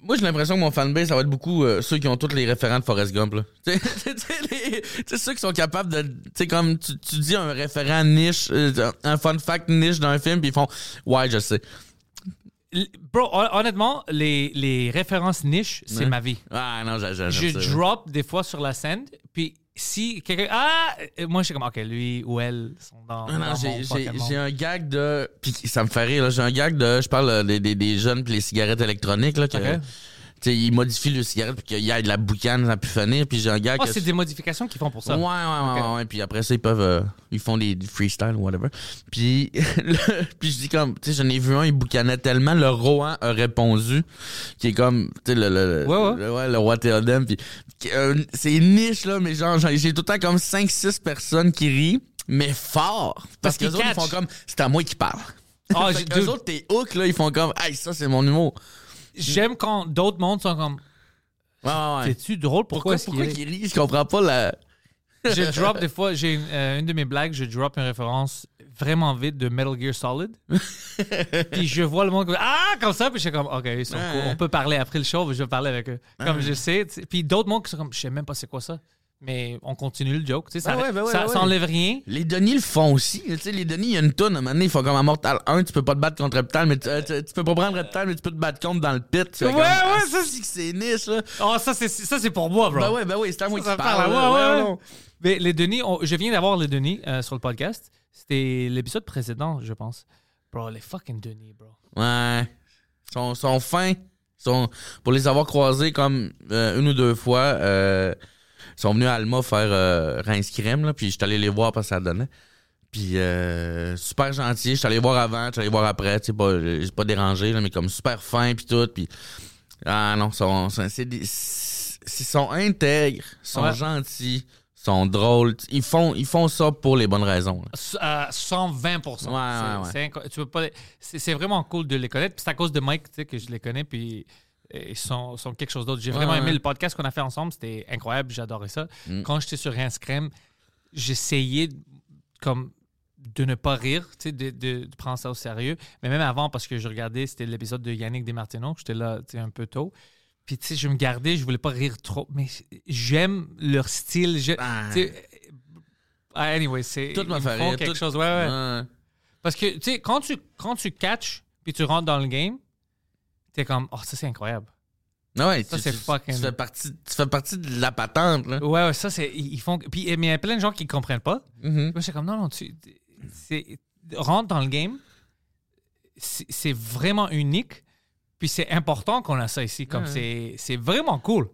moi j'ai l'impression que mon fanbase, ça va être beaucoup euh, ceux qui ont tous les référents de Forrest Gump. Là. Tu sais, ceux qui sont capables de. Tu sais, comme tu, tu dis un référent niche, euh, un fun fact niche d'un film, puis ils font Ouais, je sais. Bro, hon- honnêtement, les, les références niches, c'est Ouais. ma vie. Ah non, je ça. drop des fois sur la scène, puis si quelqu'un. Ah! Euh, Moi, je suis comme, OK, lui ou elle sont dans. Non, non, dans j'ai- un gag de. Puis ça me fait rire, là. J'ai un gag de. Je parle euh, des, des, des jeunes puis les cigarettes électroniques, là. Que. Sais, ils modifient le cigarette pour qu'il y ait de la boucane, ça pu finir. Puis j'ai un. Ah, que- c'est des modifications qu'ils font pour ça. Ouais, ouais, ouais, Ok. ouais, ouais. Puis après ça, ils peuvent. euh, ils font des, des freestyle ou whatever. Puis, le- puis je dis comme. Tu sais, j'en ai vu un, il boucanait tellement. Le Rohan a répondu. Qui est comme. Tu sais, le, le, Ouais, ouais. le, roi Théodème. Puis, qui- euh, c'est niche, là. Mais genre, j'ai j'ai tout le temps comme 5-6 personnes qui rient. Mais fort. Parce, Parce que les autres, ils font comme. C'est à moi qui parle. Ah, j'ai- que eux dude, autres, t'es hook, là. Ils font comme. Hey, ça, c'est mon humour. J'aime quand d'autres mondes sont comme. Ouais, ouais, ouais. C'est-tu drôle? Pourquoi, Pourquoi, est-ce qu'il? Je comprends pas la. Je drop des fois, j'ai une, euh, une de mes blagues, je drop une référence vraiment vite de Metal Gear Solid. puis je vois le monde comme Ah, comme ça, puis je suis comme OK, ils sont Ouais. cool. on peut parler après le show, je vais parler avec eux. Comme je sais. Puis d'autres mondes qui sont comme Je sais même pas c'est quoi ça. Mais on continue le joke. tu sais, Ça, Ouais, ouais, ben ouais, ça, ouais, ça ouais. enlève rien. Les Denis le font aussi. Tu sais, les Denis, il y a une toune. À un moment donné, ils font comme à Mortal 1, tu peux pas te battre contre Reptal, mais tu, euh, tu, tu peux pas prendre Reptal, mais tu peux te battre contre dans le pit. Ouais, comme, ouais, ah, ça, c'est que c'est niche, là. Oh, ça, c'est, ça, c'est pour moi, bro. Ben ouais, ben ouais, c'est à moi qui parle. parle, là. ouais, ouais, Ouais, ouais. non. Mais les Denis, on- je viens d'avoir les Denis euh, sur le podcast. C'était l'épisode précédent, je pense. Bro, les fucking Denis, bro. Ouais. Ils sont, sont fins. Ils Sont, pour les avoir croisés comme euh, une ou deux fois, euh, ils sont venus à Alma faire euh, Rince Crème, là, puis je suis allé les voir parce que ça donnait. Puis euh, super gentil, je suis allé voir avant, je suis allé voir après, tu sais, pas, j'ai pas dérangé, là, mais comme super fin puis tout, puis ah non, sont, sont- c'est des, ils sont intègres, ils sont Ouais. gentils, ils sont drôles, ils font, ils font ça pour les bonnes raisons. à 120 Ouais, C'est- ouais, ouais. c'est inco- tu peux pas les- c'est c'est vraiment cool de les connaître. Puis c'est à cause de Mike tu sais, que je les connais. Puis ils sont, sont quelque chose d'autre. J'ai Ouais, vraiment aimé ouais. le podcast qu'on a fait ensemble. C'était incroyable. J'adorais ça. Mm. Quand j'étais sur Crème, j'essayais de- comme de ne pas rire, tu sais, de, de- de prendre ça au sérieux. Mais même avant, parce que je regardais, c'était l'épisode de Yannick Desmartino. J'étais là tu sais, un peu tôt. Puis, tu sais, je me gardais, je voulais pas rire trop. Mais j'aime leur style. Je- Ah. tu sais, Ah, anyway, c'est. Tout m'a ils fait rire, quelque tout- chose. Ouais, ouais. Ouais. Parce que, tu sais, quand tu, quand tu catches puis tu rentres dans le game, t'es comme, oh, ça, c'est incroyable. Ouais, Ça, tu, c'est fucking- tu fais partie, tu fais partie de la patente, là. Ouais, ouais, ça, c'est. Ils font. Puis, mais il y a plein de gens qui comprennent pas. Mhm. Moi, c'est comme, non, non, tu. Rentre dans le game. C'est vraiment unique. Puis c'est important qu'on a ça ici. Comme Ouais. c'est c'est vraiment cool.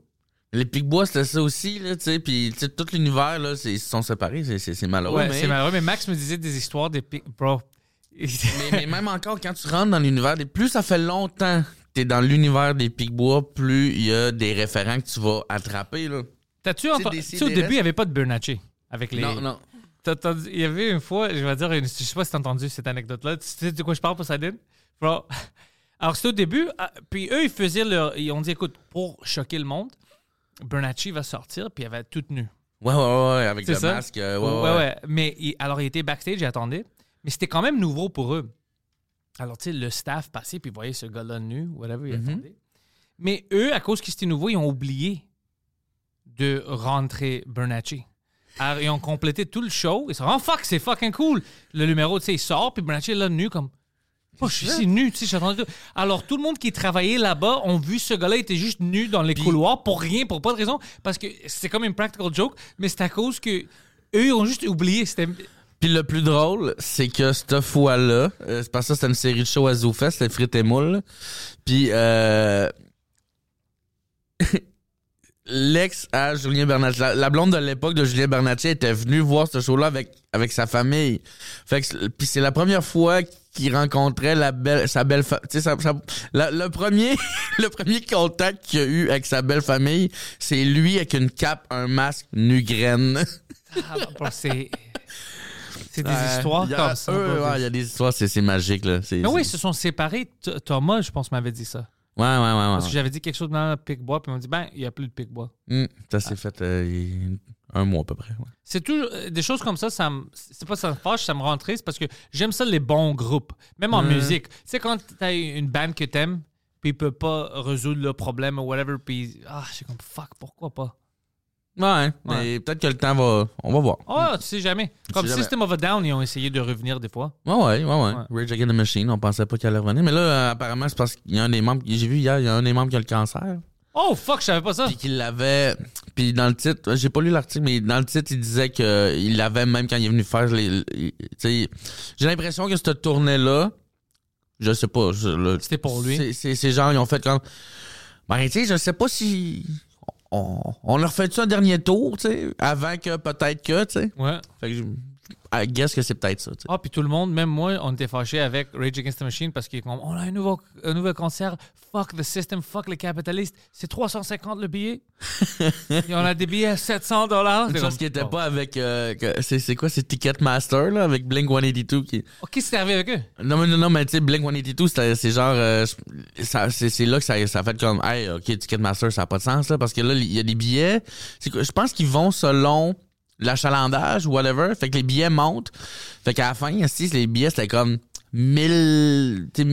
Les Picbois, c'était ça aussi, là, tu sais. Puis, tu sais, tout l'univers, là, ils sont séparés. c'est- malheureux. Ouais, mais, c'est malheureux. Mais Max me disait des histoires des. pi- Bro. mais, mais même encore, quand tu rentres dans l'univers, plus ça fait longtemps dans l'univers des Picbois, plus il y a des référents que tu vas attraper, là. T'as-tu entendu. Tu sais, au début, il n'y avait pas de Bernacchi avec les. Non, non. T'as entendu- Il y avait une fois, je vais dire, une- je sais pas si t'as entendu cette anecdote-là. Tu sais de quoi je parle, Poseidon? Bro. Alors, c'était au début, ah, puis eux, ils faisaient leur. Ils ont dit, écoute, pour choquer le monde, Bernacchi va sortir, puis elle va être toute nue. Ouais, ouais, ouais, avec le masque. euh, ouais, ouais, Mais il- alors, il était backstage, il attendait. Mais c'était quand même nouveau pour eux. Alors, tu sais, le staff passait, puis ils voyaient ce gars-là nu, whatever, il Mhm. attendait. Mais eux, à cause que c'était nouveau, ils ont oublié de rentrer Bernacchi. Alors, ils ont complété tout le show. Ils se sont dit, oh fuck, c'est fucking cool. Le numéro, tu sais, il sort, puis Bernacchi est là, nu, comme. Oh, je suis ici nu, tu sais, j'attendais tout. Alors, tout le monde qui travaillait là-bas ont vu ce gars-là était juste nu dans les couloirs pour rien, pour pas de raison, parce que c'est comme une practical joke, mais c'est à cause que eux, ils ont juste oublié. C'était. Puis le plus drôle, c'est que cette fois-là, euh, c'est parce que c'était une série de shows à ZooFest, c'était Frites et Moules. Puis euh, l'ex à Julien Bernatchez, la, blonde de l'époque de Julien Bernatchez était venue voir ce show-là avec, avec sa famille. Fait c'est- puis c'est la première fois qu'il rencontrait la belle, sa belle. Tu sais, le premier, contact qu'il a eu avec sa belle famille, c'est lui avec une cape, un masque, nu graine. Ah, c'est. C'est des Ouais. histoires Il y a- comme ça. ouais, il y a des histoires, c'est c'est magique, là. Oui, ils se sont séparés. Thomas, je pense, m'avait dit ça. Ouais, ouais, ouais, ouais. Parce que j'avais dit quelque chose dans le pic-bois, puis ils m'ont dit, ben, il n'y a plus de pic-bois. Hum, ça s'est fait euh, un mois à peu près. ouais. C'est toujours euh, des choses comme ça, ça me- c'est pas ça me fâche, ça me rend triste parce que j'aime ça les bons groupes, même en musique. Tu sais quand t'as une band que t'aimes, puis ils peuvent pas résoudre le problème ou whatever, puis ah, je suis comme fuck, pourquoi pas? Ouais, mais peut-être que le temps va. On va voir. Oh, tu sais jamais. Comme sais jamais. System of a Down, ils ont essayé de revenir des fois. Ouais, ouais, ouais, ouais. Rage Against the Machine, on pensait pas qu'elle allait revenir. Mais là, euh, apparemment, c'est parce qu'il y a un des membres. J'ai vu hier, il y a un des membres qui a le cancer. Oh fuck, je savais pas ça. Puis qu'il l'avait. Puis dans le titre, j'ai pas lu l'article, mais dans le titre, il disait qu'il l'avait même quand il est venu faire les. les- tu sais, j'ai l'impression que cette tournée-là, je sais pas. je- le- C'était pour lui. C'est- C'est ces gens, ils ont fait comme. Ben, tu sais, je sais pas si. On, on leur fait-tu un dernier tour, tu sais, avant que peut-être que, tu sais. Ouais. Fait que je. I guess que c'est peut-être ça. Ah, puis tout le monde, même moi, on était fâchés avec Rage Against the Machine parce qu'on on a un nouveau, un nouveau concert. Fuck the system, fuck les capitalistes. C'est 350 le billet. Et on a des billets à 700 dollars. Chose qui était pas avec. euh, c'est c'est quoi, c'est Ticketmaster, là, avec Blink 182 qui. Oh, Qu'est-ce qui est arrivé avec eux? Non, mais non, non, mais tu sais, Blink 182, c'était- c'est genre. euh, ça- c'est c'est là que ça, ça a fait comme. Hey, ok, Ticketmaster, ça n'a pas de sens, là, parce que là, il y a des billets. c'est Je pense qu'ils vont selon l'achalandage ou whatever. Fait que les billets montent. Fait qu'à la fin, si les billets, c'était comme 1000. tu sais,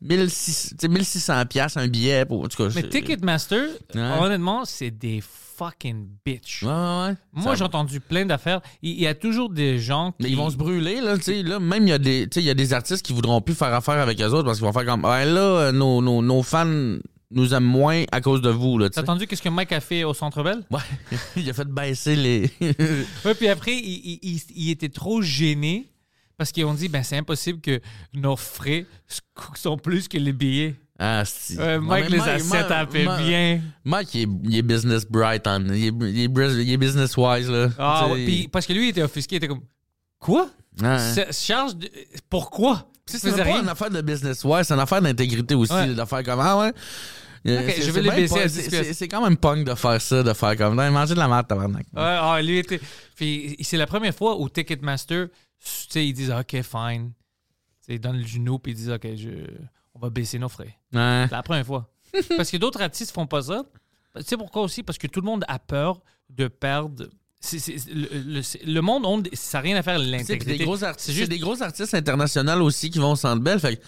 1600 tu sais, 1600 piastres un billet. Pour, en tout cas, Mais Ticketmaster, Ouais. honnêtement, c'est des fucking bitch. Ouais, ouais, ouais. Moi, j'ai entendu plein d'affaires. Il y a toujours des gens qui. Mais ils vont se brûler, là, tu sais, là, même il y a des, il y a des artistes qui voudront plus faire affaire avec eux autres parce qu'ils vont faire comme, ouais, là, nos, nos, nos fans nous aiment moins à cause de vous, T'as entendu qu'est-ce que Mike a fait au Centre Bell? Ouais, il a fait baisser les. Ouais, puis après, il, il- il- était trop gêné parce qu'ils ont dit, ben, c'est impossible que nos frais sont plus que les billets. ah, si. Mike les a set up Mike- bien. Mike, il est, il est business bright, on, il, est, il, est, bris- il est business wise, là. Ah, ouais, parce que lui, il était offusqué, il était comme, quoi? Charge de... Pourquoi? C'est pas rien. une affaire de business wise, c'est une affaire d'intégrité aussi, Ouais. là, de faire comme, ah ouais. Euh, je vais c'est le bien baisser c'est- 10 C'est c'est quand même punk de faire ça, de faire comme, non, manger de la merde, tabarnak. Ouais, ah, lui était. Puis c'est la première fois où Ticketmaster, tu sais, ils disent OK, fine. Ils donnent le genou puis ils disent OK, je... on va baisser nos frais. Ouais. C'est la première fois. Parce que d'autres artistes font pas ça. Tu sais pourquoi aussi? Parce que tout le monde a peur de perdre. Le, le- c'est- le monde, on- ça n'a rien à faire puis l'intégrité. C'est juste des gros artistes internationaux aussi qui vont au Centre Bell. Fait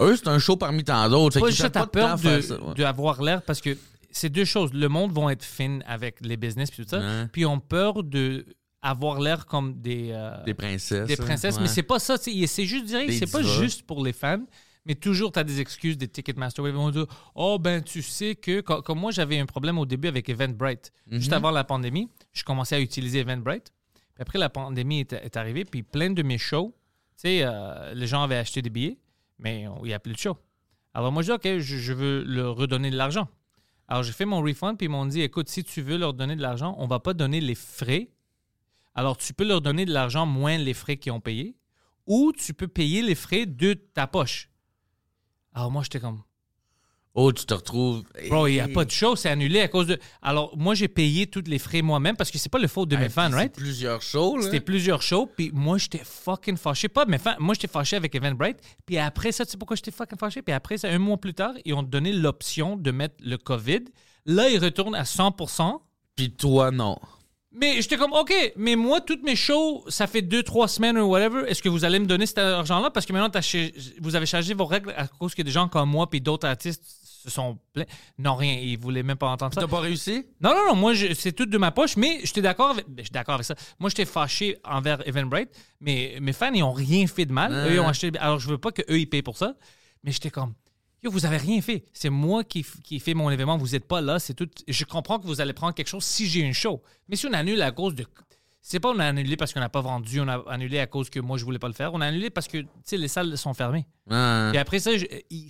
eux, c'est un show parmi tant d'autres. Pas juste de peur à de, ouais. d'avoir l'air parce que c'est deux choses. Le monde vont être fin avec les business puis tout ça. Ouais. Puis ils ont peur de avoir l'air comme des, euh, Des princesses. des princesses, ouais. mais c'est pas ça. C'est juste dire, c'est pas juste pour les fans, mais toujours tu as des excuses des Ticketmaster. Ils vont dire, oh ben tu sais que co- comme moi j'avais un problème au début avec Eventbrite, Mhm. juste avant la pandémie, je commençais à utiliser Eventbrite. Puis après la pandémie est, est arrivée, puis plein de mes shows, tu sais, euh, les gens avaient acheté des billets, mais il n'y a plus de show. Alors moi je dis, ok, je, je veux leur redonner de l'argent. Alors j'ai fait mon refund, puis ils m'ont dit, écoute, si tu veux leur donner de l'argent, on va pas donner les frais alors, tu peux leur donner de l'argent moins les frais qu'ils ont payés, ou tu peux payer les frais de ta poche. Alors, moi, j'étais comme, Oh, tu te retrouves. bro, il n'y a pas de show, c'est annulé à cause de. Alors, moi, j'ai payé tous les frais moi-même parce que c'est pas le faute de mes fans, right? Plusieurs shows, là. C'était plusieurs shows, puis moi, j'étais fucking fâché. Pas mes fans, moi, j'étais fâché avec Eventbrite. Puis après ça, tu sais pourquoi j'étais fucking fâché? Puis après ça, un mois plus tard, ils ont donné l'option de mettre le COVID. Là, ils retournent à 100% Puis toi, non. Mais j'étais comme, OK, mais moi, toutes mes shows, ça fait deux, trois semaines ou whatever. Est-ce que vous allez me donner cet argent-là? Parce que maintenant, vous avez changé vos règles à cause que des gens comme moi puis d'autres artistes se sont plaints. Non, rien. Ils voulaient même pas entendre ça. T'as pas réussi? Non, non, non. Moi, c'est tout de ma poche, mais j'étais d'accord avec, ben, d'accord avec ça. Moi, j'étais fâché envers Eventbrite, mais mes fans, ils ont rien fait de mal. Eux, ils ont acheté. Alors, je veux pas qu'eux, ils payent pour ça. Mais j'étais comme, yo, vous avez rien fait. C'est moi qui, qui fait mon événement. Vous êtes pas là. C'est tout. Je comprends que vous allez prendre quelque chose si j'ai une show. Mais si on annule à cause de. C'est pas on a annulé parce qu'on n'a pas vendu, on a annulé à cause que moi je voulais pas le faire. On a annulé parce que tu sais les salles sont fermées. Et après ça, je, il-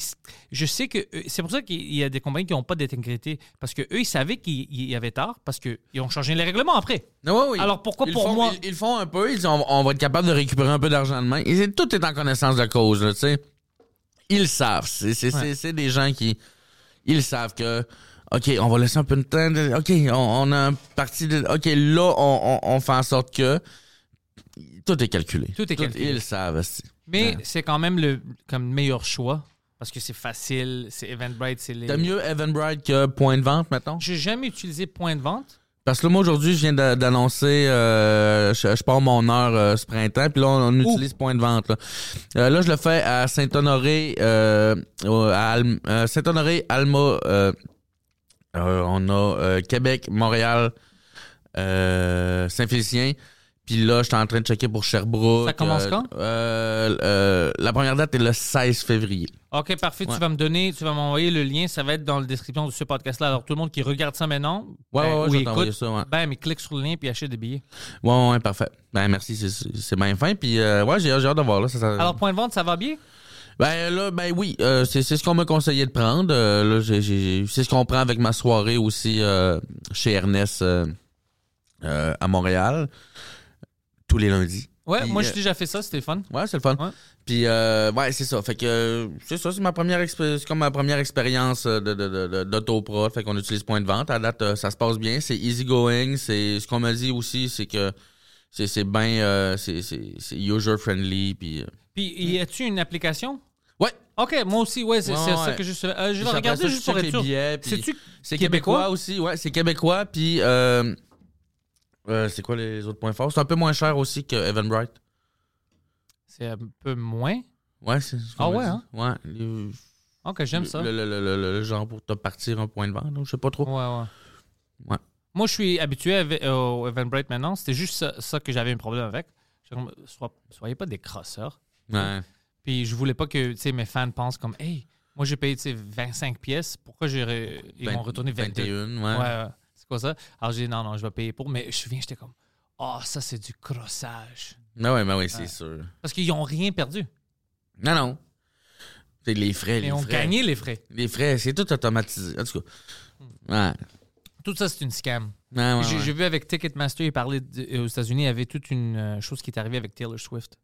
je sais que euh, c'est pour ça qu'il y a des compagnies qui n'ont pas d'intégrité parce que eux ils savaient qu'il y avait tard parce qu'ils ont changé les règlements après. Ouais, oui. Alors, pourquoi Ils pour font- moi- Ils, font un peu, ils disent on, va être capable de récupérer un peu d'argent demain. Et tout est en connaissance de cause, là, tu sais. Ils savent. C'est c'est- Ouais. c'est- c'est des gens qui. Ils savent que. OK, on va laisser un peu de temps. de- OK, on, on a un parti de. OK, là, on, on, on fait en sorte que. Tout est calculé. Tout est calculé. Ils savent. aussi. Mais Ouais. c'est quand même le comme meilleur choix parce que c'est facile, c'est Eventbrite, c'est les. T'as mieux Eventbrite que Point de vente, mettons? J'ai jamais utilisé point de vente. Parce que là, moi, aujourd'hui, je viens d'a- d'annoncer, euh, je, je pars mon heure euh, ce printemps, puis là, on, on utilise point de vente. Là, Euh, là je le fais à Saint-Honoré, à Saint-Honoré, Alma, on a Québec, Montréal, Saint-Félicien. Puis là, je suis en train de checker pour Sherbrooke. Ça commence Euh, quand? euh, euh, la première date est le 16 février. Ok, parfait. Ouais. Tu vas me donner, tu vas m'envoyer le lien. Ça va être dans la description de ce podcast-là. Alors tout le monde qui regarde ça maintenant, Ouais, ben, ouais, ouais, ou je écoute, ça, ouais. ben, mais clique sur le lien puis achète des billets. Ouais, ouais, ouais, parfait. Ben, merci, c'est- bien fin. Puis, euh, ouais, j'ai hâte de voir, là. Ça, ça- Alors point de vente, ça va bien? Ben là, ben oui, euh, c'est ce qu'on m'a conseillé de prendre. Euh, c'est ce qu'on prend avec ma soirée aussi euh, chez Ernest à Montréal, tous les lundis. Ouais, Puis, moi euh, j'ai déjà fait ça, c'était fun. Ouais, c'est le fun. Ouais. Puis euh, ouais, c'est ça. Fait que euh, c'est ça, c'est ma première expé- c'est comme ma première expérience euh, de de- de- de- d'autoprod. Fait qu'on utilise point de vente. À date, euh, ça se passe bien. C'est easy going. C'est ce qu'on m'a dit aussi, c'est que c'est c'est bien, euh, c'est c'est c'est user friendly. Puis euh, Puis y a-tu une application? ouais. Ok, moi aussi, ouais, c'est Ouais, ça que je. Euh, je vais regarder juste pour être les sûr. C'est-tu C'est québécois? québécois aussi, ouais, c'est québécois. Puis, euh, euh, c'est quoi les autres points forts? C'est un peu moins cher aussi que Eventbrite. C'est un peu moins? Ouais, c'est Ah ouais, hein? Ouais. le- Ok, j'aime ça. Le, le, le, le- le genre pour te partir un point de vente, je sais pas trop. Ouais, ouais. Ouais. Moi, je suis habitué à Ve- au Eventbrite maintenant. C'était juste ça, ça que j'avais un problème avec. Sois- soyez pas des crosseurs. Ouais. Puis je voulais pas que mes fans pensent comme, hey, moi j'ai payé tu sais, 25 pièces. Pourquoi ils m'ont retourné 22? 21, Ouais, ouais. Quoi ça? Alors j'ai dit, non, non, je vais payer pour. Mais je viens, j'étais comme, oh, ça c'est du crossage. Mais ouais, mais ouais, c'est sûr. Parce qu'ils ont rien perdu. Non, non. C'est les frais, les Ils ont frais. gagné les frais. Les frais, c'est tout automatisé. En tout cas. Ouais. Tout ça, c'est une scam. Ouais, ouais, J'ai vu avec Ticketmaster, il parlait de- euh, aux États-Unis, il y avait toute une euh, chose qui est arrivée avec Taylor Swift.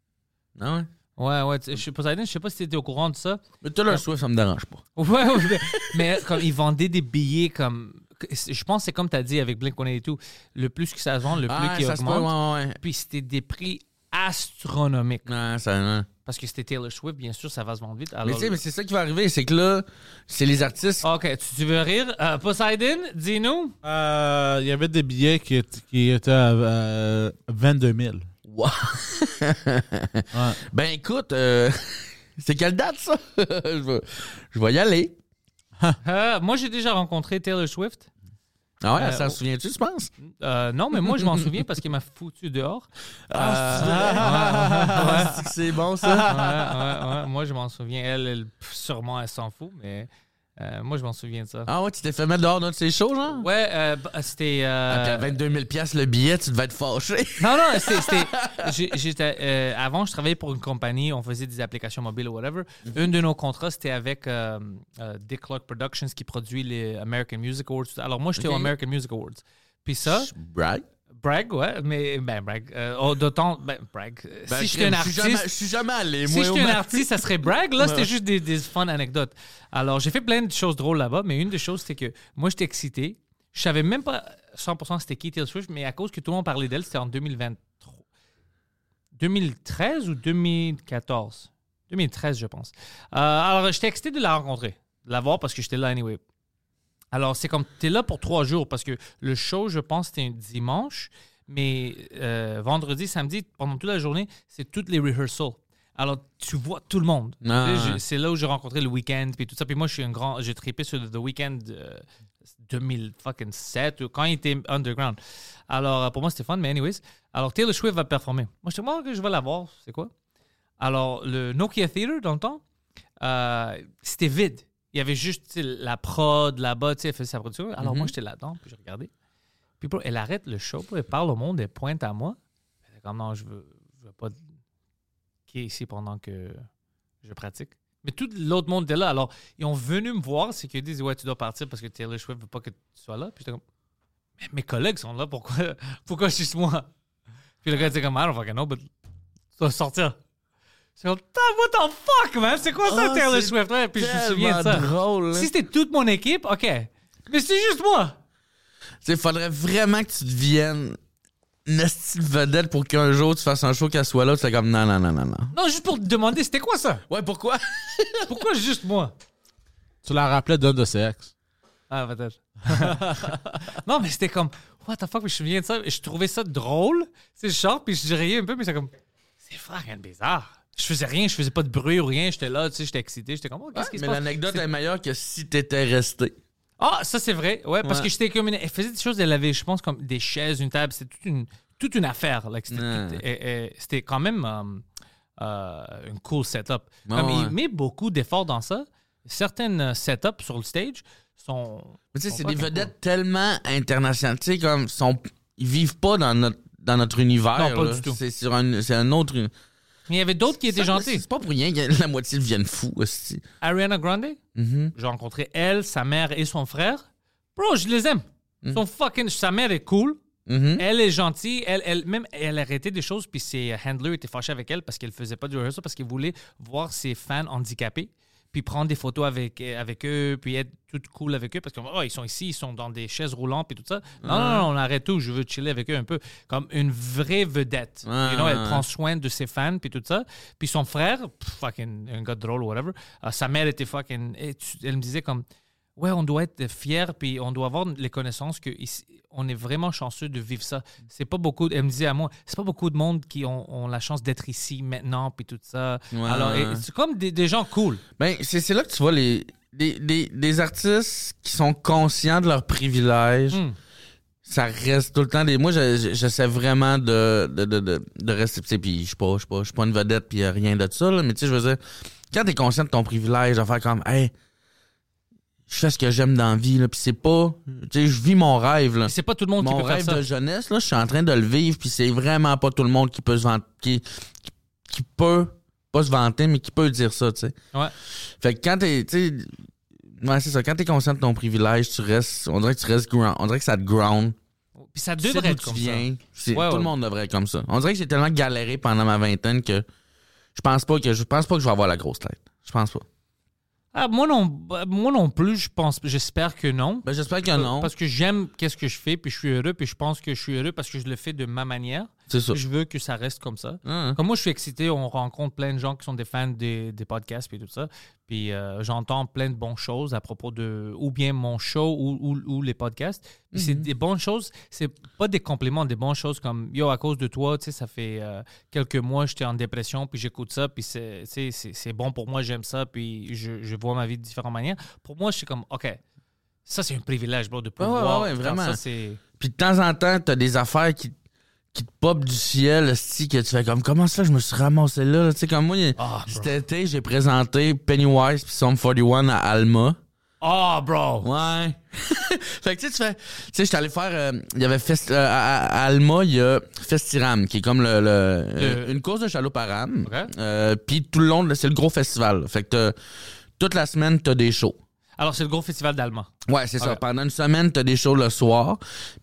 Ah ouais? Ouais, ouais. Je sais pas, je sais pas si tu étais au courant de ça. Mais Taylor Swift, ça me dérange pas. Ouais, ouais, mais, mais comme ils vendaient des billets comme. Je pense que c'est comme tu as dit avec Blink et tout. Le plus que ça se vend, le plus Ah, qu'il se peut, augmente. ouais, ouais. Puis c'était des prix astronomiques. Ouais, ça, ouais. Parce que c'était Taylor Swift, bien sûr, ça va se vendre vite. Mais Alors, tu sais, mais c'est ça qui va arriver, c'est que là, c'est les artistes. Ok, tu, tu veux rire? Euh, Poseidon, dis-nous. Euh, Il y avait des billets qui, étaient- qui étaient à euh, 22 000. Wow. Ben écoute, euh, c'est quelle date ça? je, vais, je vais y aller. Euh, moi, j'ai déjà rencontré Taylor Swift. Ah ouais, Euh, ça se souvient-tu, tu penses? Euh, non, mais moi, je m'en souviens parce qu'il m'a foutu dehors. Ah, c'est Euh, bon, ça? ouais, ouais, ouais. Moi, je m'en souviens. Elle, sûrement, elle s'en fout, mais euh, moi, je m'en souviens de ça. Ah ouais, tu t'es fait mettre dehors d'un de ces shows, genre? Ouais, euh, c'était. euh, Ah, à 22 000 piastres le billet, tu devais être fâché. Non, non, c'était. j'étais, euh, avant, je travaillais pour une compagnie, on faisait des applications mobiles ou whatever. Un de nos contrats, c'était avec euh, Dick Clark Productions qui produit les American Music Awards. Alors, moi, j'étais Ok. aux American Music Awards. Puis ça, Brag. Brag, ouais, mais. Ben, brag. euh, oh, D'autant. Ben, brag. Euh, Ben, si j'étais un je suis jamais- artiste. Je suis jamais allé, Si moi. j'étais au un artiste, ça serait brag. Là, c'était juste des, des fun anecdotes. Alors, j'ai fait plein de choses drôles là-bas, mais une des choses, c'était que moi, j'étais excité. Je savais même pas 100% c'était qui Taylor Swift, mais à cause que tout le monde parlait d'elle, c'était en 2023. 2013 ou 2014 2013, je pense. Euh, alors, j'étais excité de la rencontrer, de la voir parce que j'étais là anyway. Alors, c'est comme, t'es là pour trois jours parce que le show, je pense, c'était un dimanche, mais euh, vendredi, samedi, pendant toute la journée, c'est toutes les rehearsals. Alors, tu vois tout le monde. Ah. Tu C'est là où j'ai rencontré le week-end, puis tout ça. Puis moi, je suis un grand. J'ai trippé sur The Weeknd euh, 2007, ou quand il était underground. Alors, pour moi, c'était fun, mais anyways. Alors, Taylor Swift va performer. Moi, je dis, moi, je vais la voir. C'est quoi? Alors, le Nokia Theater, dans le temps, euh, c'était vide. Il y avait juste la prod là-bas, tu sais, elle faisait sa production. Alors, Mhm. moi, j'étais là-dedans, puis je regardais. Puis, bro, elle arrête le show, bro, elle parle au monde, elle pointe à moi. Elle est comme, non, je veux, je veux pas qui est ici pendant que je pratique. Mais tout l'autre monde était là. Alors, ils ont venu me voir, c'est qu'ils disent Ouais, tu dois partir parce que Taylor Swift veut pas que tu sois là. Puis j'étais comme Mais mes collègues sont là, pourquoi, pourquoi juste moi? Puis le gars était comme I don't fucking know, but tu dois sortir. C'est comme What the fuck, man? C'est quoi ça, Ah, Taylor Swift? Ouais, Puis je me souviens de ça. drôle. là. Si c'était toute mon équipe, ok. Mais c'est juste moi. Tu sais, faudrait vraiment que tu deviennes une vedette pour qu'un jour tu fasses un show qu'elle soit là. Tu fais comme non, non, non, non, non. Non, juste pour te demander, c'était quoi ça? Ouais, pourquoi? Pourquoi juste moi? Tu la rappelais d'un de ses ex. Ah, peut-être. non, mais c'était comme, what the fuck, mais je me souviens de ça. Je trouvais ça drôle. C'est genre, puis je riais un peu, mais c'est comme, c'est fucking bizarre. Je faisais rien, je faisais pas de bruit ou rien. J'étais là, tu sais, j'étais excité. J'étais comme, oh, qu'est-ce qui se mais l'anecdote est meilleure que si t'étais resté. Ah, ça, c'est vrai. Ouais, parce Ouais. que j'étais comme une. Elle faisait des choses, elle avait, je pense, comme des chaises, une table. C'était toute une, toute une affaire. là, C'était quand même euh, euh, une cool setup. Comme ouais. Il met beaucoup d'efforts dans ça. Certaines euh, setups sur le stage sont. Mais tu sais, c'est des vedettes tellement internationales. Tu sais, comme, sont, ils vivent pas dans notre, dans notre univers. Non, pas là. du tout. C'est sur un, c'est un autre. Mais il y avait d'autres qui étaient Ça, gentils. C'est pas pour rien que la moitié deviennent fous aussi. Ariana Grande, Mhm. j'ai rencontré elle, sa mère et son frère. Bro, je les aime. Ils sont fucking. Sa mère est cool. Mhm. Elle est gentille. Elle, elle, même, elle a arrêté des choses, puis ses handlers étaient fâchés avec elle parce qu'elle faisait pas du rehearsal, parce qu'elle voulait voir ses fans handicapés, puis prendre des photos avec, avec eux, puis être tout cool avec eux, parce qu'ils sont ici, ils sont dans des chaises roulantes, puis tout ça. Non, non, non, on arrête tout. Je veux chiller avec eux un peu. Comme une vraie vedette. You know, elle prend soin de ses fans, puis tout ça. Puis son frère, pff, fucking, un gars drôle, whatever. euh, sa mère était fucking. Elle me disait comme. Ouais, on doit être fiers, puis on doit avoir les connaissances que ici, on est vraiment chanceux de vivre ça. C'est pas beaucoup. Elle me disait à moi, c'est pas beaucoup de monde qui ont, ont la chance d'être ici maintenant, puis tout ça. Ouais. Alors, c'est comme des, des gens cool. Ben, c'est là que tu vois les, des, des, des artistes qui sont conscients de leurs privilèges. Hmm. Ça reste tout le temps des. Moi, je- je- j'essaie vraiment de, de, de, de, de rester. Puis, je suis pas, pas, pas une vedette, puis rien de ça, là, mais tu sais, je veux dire, quand t'es conscient de ton privilège, de faire comme, hey, je fais ce que j'aime dans la vie, là, puis c'est pas. Tu sais, je vis mon rêve, là. C'est pas tout le monde Mon qui peut faire rêve ça. de jeunesse, là, je suis en train de le vivre, puis c'est vraiment pas tout le monde qui peut se vanter, qui, peut, pas se vanter, mais qui peut dire ça, tu sais. Ouais. Fait que quand t'es, tu ouais, c'est ça, quand t'es conscient de ton privilège, tu restes, on dirait que tu restes ground, on dirait que ça te ground. Puis ça Tu sais devrait d'où être tu comme ça. viens. C'est- Ouais, tout le monde devrait être comme ça. On dirait que j'ai tellement galéré pendant ma vingtaine que je pense pas que, je pense pas que je vais avoir la grosse tête. Je pense pas. Ah, moi non, moi non plus, je pense, j'espère que non. Ben, j'espère que non. Parce que j'aime qu'est-ce que je fais, puis je suis heureux, puis je pense que je suis heureux parce que je le fais de ma manière. Ça. Je veux que ça reste comme ça. Hein, hein. Comme moi, je suis excité, on rencontre plein de gens qui sont des fans des, des podcasts et tout ça. Puis euh, j'entends plein de bonnes choses à propos de ou bien mon show ou, ou- ou les podcasts. C'est des bonnes choses, c'est pas des compliments, des bonnes choses comme yo, à cause de toi, tu sais, ça fait euh, quelques mois, j'étais en dépression, puis j'écoute ça, puis c'est tu bon pour moi, j'aime ça, puis je, je vois ma vie de différentes manières. Pour moi, je suis comme, OK, Ça, c'est un privilège, bro, de Ouais, ouais, pouvoir. ouais, faire vraiment. Ça. Puis de temps en temps, t'as des affaires qui, qui te pop du ciel, que tu fais comme comment ça je me suis ramassé là, tu sais comme moi Ah, cet été, j'ai présenté Pennywise puis Sum 41 à Alma. Oh, bro! Ouais. fait que tu sais tu fais tu sais j'étais allé faire euh, il y avait fest, euh, à, à Alma, il y a Festiram qui est comme le, le- euh, une course de chaloupe à rame. Ok. Euh, puis tout le long c'est le gros festival. Fait que toute la semaine t'as des shows. Alors, c'est le gros festival d'Allemand. Ouais, c'est ça. Pendant une semaine, t'as des shows le soir.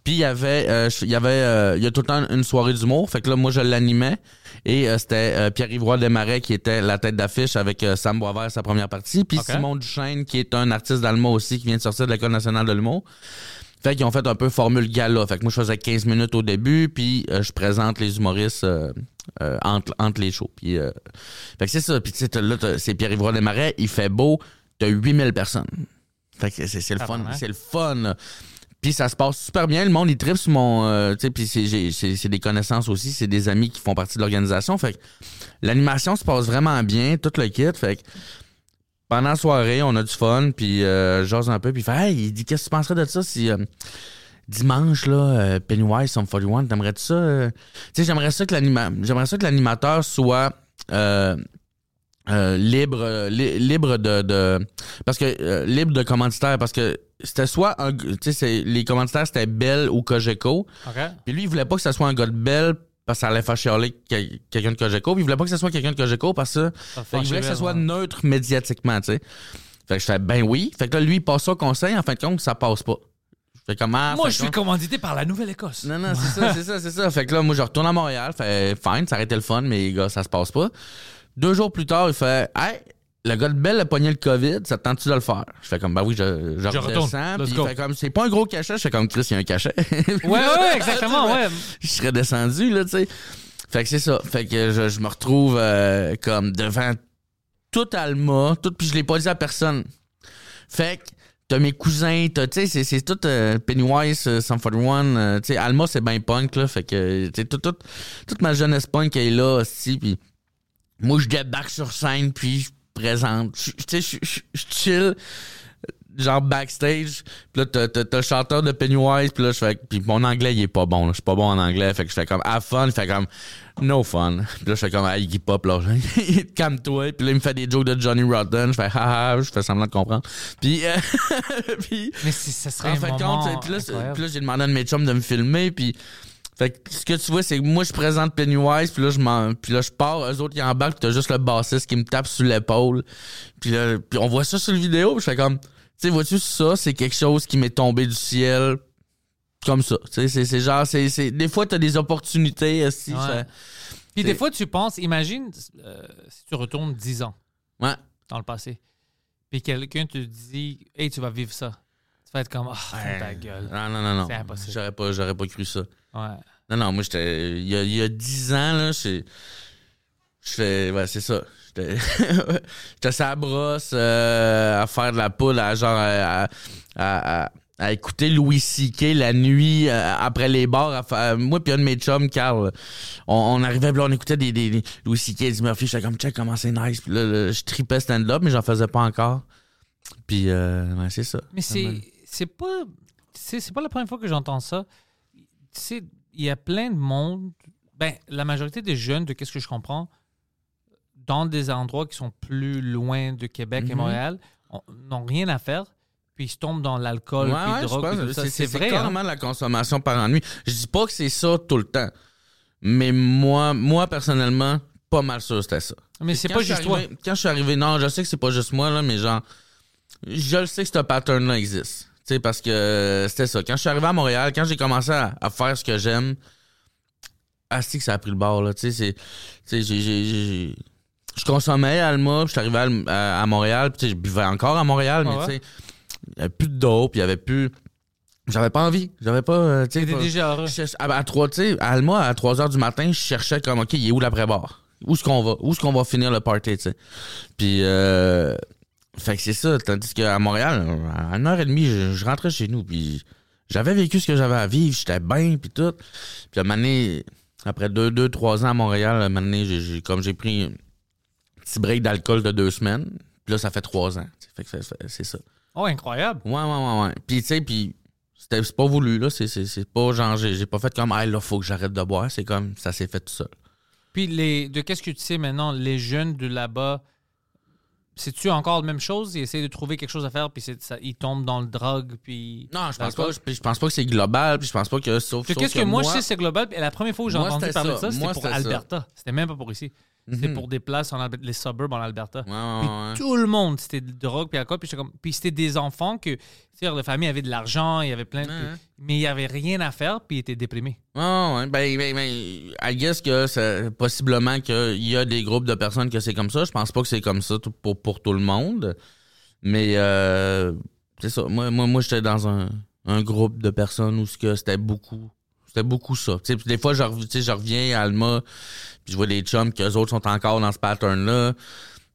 Puis il y avait, euh, il y avait, euh, il y a tout le temps une soirée d'humour. Fait que là, moi, je l'animais. Et euh, c'était euh, Pierre-Yves Desmarais qui était la tête d'affiche avec Sam Boisvert, sa première partie. Puis. Simon Duchesne, qui est un artiste d'Alma aussi, qui vient de sortir de l'École nationale de l'humour. Fait qu'ils ont fait un peu formule gala. Fait que moi, je faisais 15 minutes au début, puis euh, je présente les humoristes euh, euh, entre, entre les shows. Puis, euh, fait que c'est ça. Puis tu sais, là, c'est Pierre-Yves Desmarais, il fait beau, t'as 8000 personnes. Fait que c'est c'est le fun. C'est le fun. Puis ça se passe super bien. Le monde, il tripe sur mon... euh, tu sais, puis c'est- j'ai- c'est c'est des connaissances aussi. C'est des amis qui font partie de l'organisation. Fait que l'animation se passe vraiment bien, tout le kit. Fait que pendant la soirée, on a du fun, puis euh, j'ose un peu, puis il fait Hey, il dit qu'est-ce que tu penserais de ça si euh, dimanche là, euh, Pennywise Sum 41, t'aimerais ça euh, Tu sais, j'aimerais ça que l'anima j'aimerais ça que l'animateur soit euh, libre euh, li- libre de, de parce que euh, libre de commanditaire parce que c'était soit un tu sais c'est- les commanditaires c'était Bell ou Cogeco puis lui, il voulait pas que ça soit un gars de Bell parce que ça allait faire chialer quel- quelqu'un de Cogeco. Puis il voulait pas que ça soit quelqu'un de Cogeco parce que fait qu'il voulait que ça soit neutre médiatiquement, tu sais. Fait que je fais ben oui. Fait que là, lui, il passe ça au conseil. En fin de compte, ça passe pas. Je fais comment? Moi, je suis commandité par la Nouvelle-Écosse. Non, non, c'est ça, c'est ça, c'est ça. Fait que là, moi, je retourne à Montréal. Fait fine, ça aurait été le fun, mais les gars, ça se passe pas. Deux jours plus tard, il fait Hey, le gars de Bell a pogné le COVID, ça te tente-tu de le faire? Je fais comme, bah oui, je, je, redescends. Puis il fait comme, c'est pas un gros cachet. Je fais comme, Chris, il y a un cachet. Ouais, ouais, exactement, ouais. je serais descendu, là, tu sais. Fait que c'est ça. Fait que je, je me retrouve euh, comme devant tout Alma, tout, puis je l'ai pas dit à personne. Fait que t'as mes cousins, t'as, tu sais, c'est, c'est tout euh, Pennywise, euh, Sum 41, euh, tu sais, Alma, c'est bien punk, là. Fait que, tu sais, tout- tout- toute ma jeunesse punk est là aussi, puis moi, je débarque sur scène, puis je présente. Tu sais, je- chill genre backstage. Puis là, t'as, t'as, t'as le chanteur de Pennywise. Puis là, je fais... Puis mon anglais, il est pas bon. Je suis pas bon en anglais. Fait que je fais comme have fun. Il fait comme no fun. Puis là, je fais comme ah, Iggy Pop, là. Calme-toi. Puis là, il me fait des jokes de Johnny Rotten. Je fais haha. Je fais semblant de comprendre. Puis... euh, puis Mais si ça serait en un fait, moment compte, puis là, j'ai demandé à mes chums de me filmer, puis fait que ce que tu vois, c'est que moi, je présente Pennywise, puis là, je m'en, puis là, je pars, eux autres, ils embarquent, puis t'as juste le bassiste qui me tape sur l'épaule, puis là, puis on voit ça sur le vidéo, puis je fais comme, tu sais, vois-tu, ça, c'est quelque chose qui m'est tombé du ciel, comme ça, tu sais, c'est, c'est genre, c'est, c'est, des fois, t'as des opportunités, aussi, Ouais. Puis des fois, tu penses, imagine euh, si tu retournes 10 ans ouais, dans le passé, puis quelqu'un te dit, hey, tu vas vivre ça. Tu vas être comme, ah, ferme ta gueule. non, non, non, non, C'est impossible. j'aurais pas, j'aurais pas cru ça. Ouais. Non, non, moi, j'étais. Il y a, il y a 10 ans, là, je je fais. Ouais, c'est ça. J'étais j'étais la brosse euh, à faire de la poule, à genre. à, à- à- à écouter Louis C.K. la nuit euh, après les bars. moi, puis un de mes chums, Carl, on, on arrivait, là, on écoutait des, des, des Louis C.K. Eddie Murphy. J'étais comme, check comment c'est nice. Puis là, là, je tripais stand-up, mais j'en faisais pas encore. Puis, euh, ouais, c'est ça. Mais c'est c'est pas c'est pas la première fois que j'entends ça. Tu sais, il y a plein de monde. Ben, la majorité des jeunes, de qu'est-ce que je comprends, dans des endroits qui sont plus loin de Québec et Mhm. Montréal, on- n'ont rien à faire, puis ils se tombent dans l'alcool, Ouais, puis ouais, drogue, c'est, vrai. hein? la consommation par ennui. Je dis pas que c'est ça tout le temps. Mais moi, moi personnellement, pas mal sûr c'était ça. Mais c'est pas juste toi. Quand je suis arrivé, non, je sais que c'est pas juste moi, là, mais genre, je le sais que ce pattern-là existe. Tu sais, parce que euh, c'était ça. Quand je suis arrivé à Montréal, quand j'ai commencé à, à faire ce que j'aime, asti que ça a pris le bord, là. Tu sais, c'est. Tu sais, j'ai- Je consommais à Alma, puis je suis arrivé à, à- à Montréal, puis je buvais encore à Montréal, mais Ah tu sais, il y avait plus de dope, il y avait plus. J'avais pas envie. J'avais pas. euh, tu T'étais déjà heureux. à, à trois, tu sais, à Alma, à 3 heures du matin, je cherchais comme, OK, il est où l'après-bar? Où est-ce qu'on va? Où est-ce qu'on va finir le party, tu sais? Puis, euh, fait que c'est ça. Tandis qu'à Montréal, à une heure et demie, je, je rentrais chez nous, puis j'avais vécu ce que j'avais à vivre, j'étais bien, puis tout. Puis, à un moment donné, après deux, deux, trois ans à Montréal, à un moment donné, j'ai, comme j'ai pris un petit break d'alcool de deux semaines, puis là, ça fait trois ans. Fait que c'est- ça. Oh, incroyable. Ouais, ouais, ouais, ouais. Puis, tu sais, puis c'était c'est pas voulu, là. C'est- pas genre, j'ai pas fait comme, ah, là, faut que j'arrête de boire. C'est comme, ça s'est fait tout seul. Puis, les, de qu'est-ce que tu sais maintenant, les jeunes de là-bas, c'est-tu encore la même chose? Ils essaient de trouver quelque chose à faire, puis ça, ils tombent dans le drogue, puis... Non, je pense pas. Je, je pense pas que c'est global. Puis je pense pas que sauf. Puis Qu'est-ce que, moi, je sais, c'est global. Et la première fois où j'ai entendu parler de ça. c'était pour. Alberta. C'était même pas pour ici. C'était Mhm. pour des places en Alberta, les suburbs en Alberta. Ouais, ouais, Puis ouais. tout le monde, c'était de drogue puis alcool. Puis, comme- puis c'était des enfants que, tu sais, la famille avait de l'argent, il y avait plein de... Mais il y avait rien à faire, puis ils étaient déprimés. Ouais, ouais. Ben, ben, ben, I guess que c'est possiblement qu'il y a des groupes de personnes que c'est comme ça. Je pense pas que c'est comme ça pour, pour tout le monde. Mais euh, c'est ça. Moi, moi, moi j'étais dans un, un groupe de personnes où c'était beaucoup. C'était beaucoup ça. Tu sais, puis des fois, je reviens à Alma, puis je vois des chums qu'eux autres sont encore dans ce pattern-là.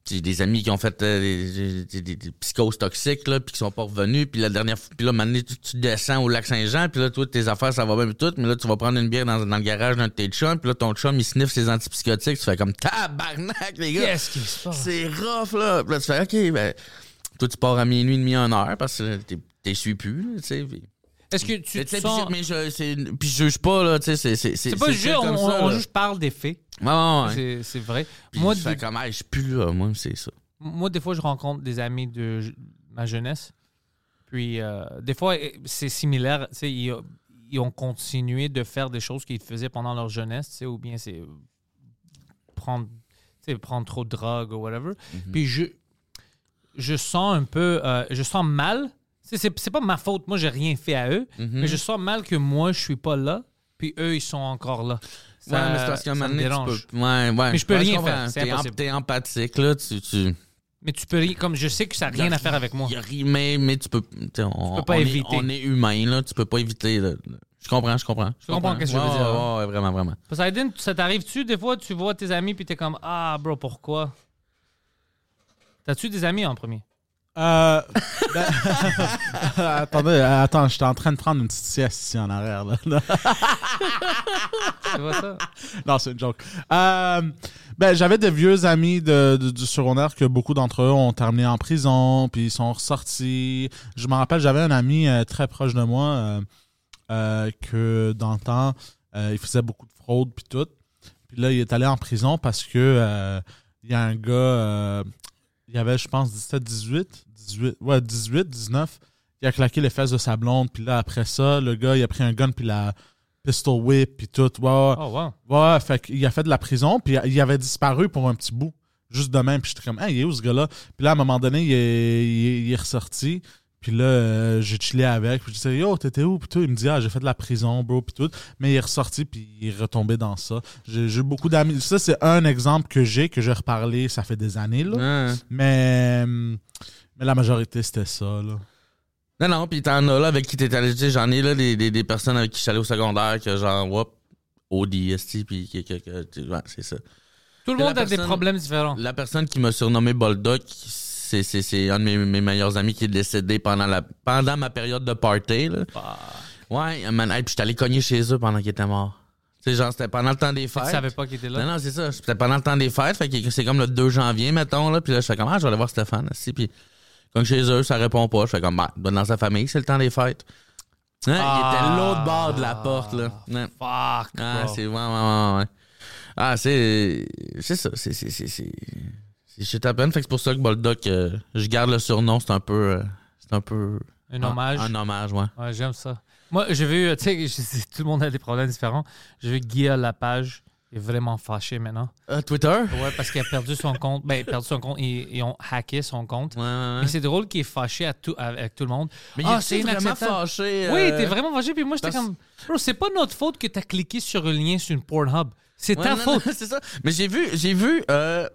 J'ai des amis qui ont fait euh, des, des- psychoses toxiques, là, puis qui sont pas revenus. Puis la dernière fois, puis là, maintenant, tu, tu descends au lac Saint-Jean, puis là, toi, tes affaires, ça va bien, tout. Mais là, tu vas prendre une bière dans, dans le garage d'un de tes chums, puis là, ton chum, il sniffe ses antipsychotiques. Tu fais comme tabarnak, les gars. Qu'est-ce qui se passe? C'est rough, là. Puis là, tu fais, OK, ben, toi, tu pars à minuit, demi, une heure, parce que t'es- suis plus, là, tu sais. puis- Est-ce que tu te sens... puis mais je, c'est- puis je juge pas, là, tu sais, c'est... C'est pas comme on, ça, on là. juste parle des faits. Ouais, ouais, ouais. C'est- vrai. Puis Moi, je fais des- comme, je plus là, moi, c'est ça. Moi, des fois, je rencontre des amis de ma jeunesse. Puis, euh, des fois, eh, c'est similaire. Tu sais, ils, ils ont continué de faire des choses qu'ils faisaient pendant leur jeunesse, tu sais, ou bien c'est prendre, prendre trop de drogue ou whatever. Puis, je, je sens un peu, euh, je sens mal. Tu C'est pas ma faute. Moi, j'ai rien fait à eux. Mhm. Mais je sens mal que moi, je suis pas là. Puis eux, ils sont encore là. Ça, ouais, mais c'est parce qu'à un ça moment me donné, dérange. tu peux... Ouais, ouais. Mais je peux Ouais, rien comprends. faire, c'est T'es, empathique, là, tu... tu... Mais tu peux rien. Comme je sais que ça n'a rien à faire avec moi. Y a rien, mais, mais tu peux... On, peux pas on éviter. Est, on est humain, là, tu peux pas éviter... là. Je comprends, je comprends. Je comprends qu'est-ce que je veux dire, Ouais, hein. ouais, vraiment, vraiment. Poseidon, ça t'arrive-tu des fois, tu vois tes amis puis t'es comme Ah, bro, pourquoi T'as-tu des amis en premier? Euh, ben- attendez, attends, j'étais en train de prendre une petite sieste ici en arrière. Là. Tu vois ça non, c'est une joke. Euh, ben, j'avais des vieux amis de, de- du secondaire que beaucoup d'entre eux ont terminé en prison, puis ils sont ressortis. Je me rappelle, j'avais un ami euh, très proche de moi euh, euh, que dans le temps, euh, il faisait beaucoup de fraude puis tout. Puis là, il est allé en prison parce que euh, il y a un gars, euh, il avait, je pense, 17, 18, 18, ouais, 18, 19. Il a claqué les fesses de sa blonde, puis là, après ça, le gars, il a pris un gun, puis la pistol whip, puis tout. Ouais. Oh, wow. Ouais, fait qu'il a fait de la prison, puis il avait disparu pour un petit bout. Juste de même, puis j'étais comme, hey, il est où ce gars-là? Puis là, à un moment donné, il est, il est- il est ressorti. Puis là, euh, j'ai chillé avec. Puis je disais, yo, t'étais où? Puis tout, il me dit, ah, j'ai fait de la prison, bro, puis tout. Mais il est ressorti, puis il est retombé dans ça. J'ai eu beaucoup d'amis. Ça, c'est un exemple que j'ai, que j'ai reparlé, ça fait des années, là. Ouais. Mais, mais la majorité, c'était ça, là. Non, non, pis t'en as là avec qui t'es allé. Tu sais, j'en ai là des, des, des personnes avec qui je suis allé au secondaire que genre, whoop, ODST, pis que, que, que- ouais, c'est ça. Tout le monde a des problèmes différents. La personne qui m'a surnommé Boldock, c'est, c'est, c'est un de mes, mes meilleurs amis qui est décédé pendant la pendant ma période de party. Là. Ah, Ouais, man, hey, puis j'étais allé cogner chez eux pendant qu'il était mort. Tu sais, genre, c'était pendant le temps des tu fêtes. savais pas qu'il était là? Non, non, c'est ça. C'était pendant le temps des fêtes. Fait que c'est comme le 2 janvier, mettons, là. Puis là, je fais comme, ah, je vais aller voir Stéphane, aussi. Puis, comme chez eux, ça répond pas. Je fais comme, bah, être dans sa famille, c'est le temps des fêtes. Hein, Il était Ah. l'autre bord de la porte, là. Fuck, Ah, c'est ouais, ouais, ouais, ouais. Ah, c'est. C'est ça. C'est. C'est. C'est. C'est c'est shit à peine. Fait que c'est pour ça que Boldock, euh, je garde le surnom. C'est un peu. euh, c'est un peu. Un hommage. Un, hommage, ouais. Ouais, j'aime ça. Moi, j'ai vu, tu sais, je- tout le monde a des problèmes différents. J'ai vu Guy à la page. Il est vraiment fâché maintenant. Euh, Twitter? Ouais, parce qu'il a perdu son compte. Ben, il a perdu son compte. Ils, ils ont hacké son compte. ouais, ouais. Mais c'est drôle qu'il est fâché à tout, avec tout le monde. Mais ah, il c'est est vraiment inacceptable. fâché. Oui, euh, t'es vraiment fâché. Puis moi, j'étais parce- comme, bro, c'est pas notre faute que t'as cliqué sur un lien sur une Pornhub. C'est Ouais, ta non, faute. c'est ça. Mais j'ai vu, j'ai vu, euh,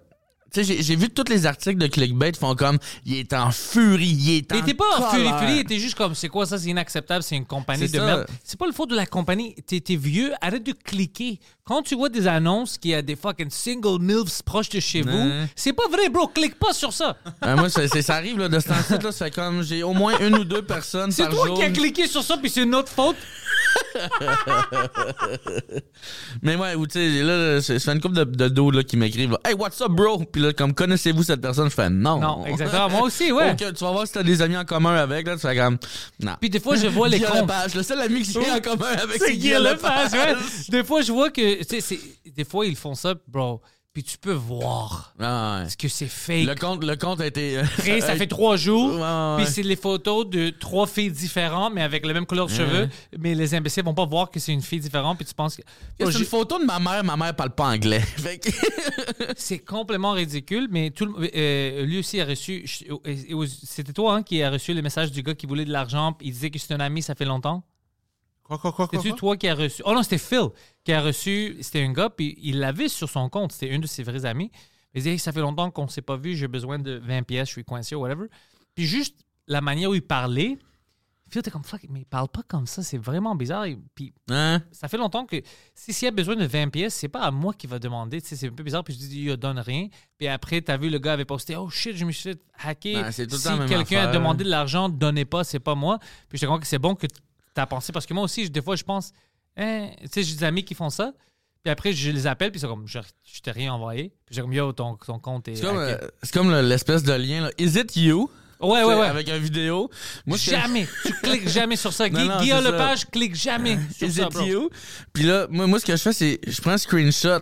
tu sais, j'ai- vu tous les articles de clickbait font comme, il est en furie, il est en Il était pas en furie, furie, il était juste comme, c'est quoi ça, c'est inacceptable, c'est une compagnie de ça. merde. C'est pas le faute de la compagnie. T'es vieux, arrête de cliquer. Quand tu vois des annonces qui a des fucking single milfs proches de chez vous, c'est pas vrai, bro, clique pas sur ça. Euh, moi, c'est- c'est- ça arrive là, de ce temps-ci, là, fait comme j'ai au moins une ou deux personnes C'est par toi jour. qui as cliqué sur ça, puis c'est notre faute? Mais ouais, ou tu sais, là, c'est c'est une couple de, de dos là, qui m'écrivent Hey, what's up, bro? Puis là, comme connaissez-vous cette personne? Je fais non. Non, exactement. Moi aussi, ouais. Ok, tu vas voir si t'as des amis en commun avec, là, tu fais comme. Non. Puis des fois, je vois les Guy comptes. Lepage, le seul ami que j'ai en commun avec, C'est Guy Lepage, ouais. Des fois, je vois que. Tu sais, c'est- Des fois, ils font ça, bro. Puis tu peux voir Ah, ouais. ce que c'est fake. Le compte, le compte a été. euh, Créé, ça fait trois jours. Ouais, Puis c'est les photos de trois filles différentes, mais avec la même couleur de cheveux. Mais les imbéciles vont pas voir que c'est une fille différente. Puis tu penses que. C'est Oh, une photo de ma mère, ma mère parle pas anglais. C'est complètement ridicule, mais tout le- euh, lui aussi a reçu. C'était toi hein, qui a reçu le message du gars qui voulait de l'argent. Il disait que c'était un ami, ça fait longtemps? Quoi, quoi, quoi, quoi? toi qui a reçu? Oh non, c'était Phil qui a reçu. C'était un gars, puis il l'avait sur son compte. C'était un de ses vrais amis. Il disait Ça fait longtemps qu'on s'est pas vu, j'ai besoin de 20 pièces, je suis coincé ou whatever. Puis juste la manière où il parlait, Phil était comme fuck, mais il parle pas comme ça, c'est vraiment bizarre. Et Puis Hein? ça fait longtemps que si s'il a besoin de 20 pièces, c'est pas à moi qu'il va demander. Tu sais, c'est un peu bizarre. Puis je dis, il donne rien. Puis après, t'as vu, le gars avait posté, oh shit, je me suis fait hacker. Le si quelqu'un a demandé de l'argent, donnez pas, c'est pas moi. Puis je te crois que c'est bon que t'as pensé? Parce que moi aussi, des fois, je pense, hein, tu sais, j'ai des amis qui font ça. Puis après, je les appelle, puis c'est comme, je, je t'ai rien envoyé. Puis j'ai comme, yo, ton, ton compte est. C'est comme, euh, c'est comme le- l'espèce de lien, là. Is it you? ouais, ouais, ouais. Avec une vidéo. Moi, jamais. tu cliques jamais sur ça. Guy, ça. Lepage, clique jamais sur Is ça, it bro. you? Puis là, moi, moi, ce que je fais, c'est je prends un screenshot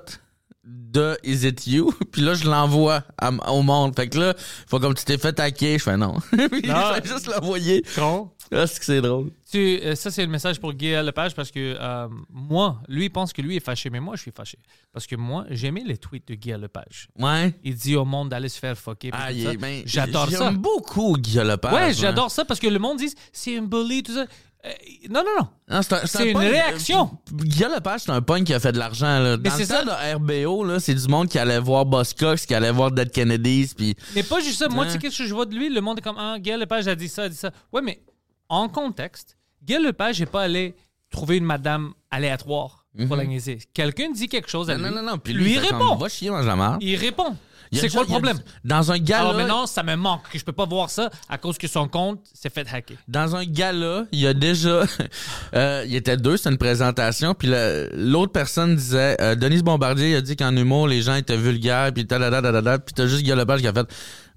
de Is it you? Puis là, je l'envoie au monde. Fait que là, faut comme tu t'es fait hacker. Je fais non. Puis Non. je juste l'envoyer. Con. Ah, c'est que c'est drôle. Tu, euh, ça, c'est le message pour Guy Lepage parce que euh, moi, lui, il pense que lui est fâché, mais moi, je suis fâché. Parce que moi, j'aimais les tweets de Guy Lepage. Ouais. Il dit au monde d'aller se faire fucker. Ah, ben, J'adore ça. J'aime beaucoup Guillaume Lepage. Ouais, j'adore ça parce que le monde dit c'est un bully, tout ça. Euh, non, non, non. Non, c'est un- C'est un une punk. réaction. Guillaume Lepage, c'est un punk qui a fait de l'argent. là. Dans c'est le ça. temps de RBO, là, c'est du monde qui allait voir Boss Cox, qui allait voir Dead Kennedys, puis Mais pas juste ça. Moi, tu sais, Hein? qu'est-ce que je vois de lui? Le monde est comme, ah, Guy Lepage a dit ça, a dit ça. Ouais, mais en contexte, Guy Lepage n'est pas allé trouver une madame aléatoire pour la niaiser. Quelqu'un dit quelque chose à. Non, lui. non, non, non. Puis lui, lui, il fait comme, répond. Va chier, mange la. Il répond. Il C'est quoi le il problème? Dans un gala. Alors maintenant, ça me manque que je peux pas voir ça à cause que son compte s'est fait hacker. Dans un gala, il y a déjà. euh, il y était deux, c'était une présentation, puis l'autre personne disait euh, Denise Bombardier a dit qu'en humour, les gens étaient vulgaires, puis tadadadadada, puis t'as juste Lepage qui a fait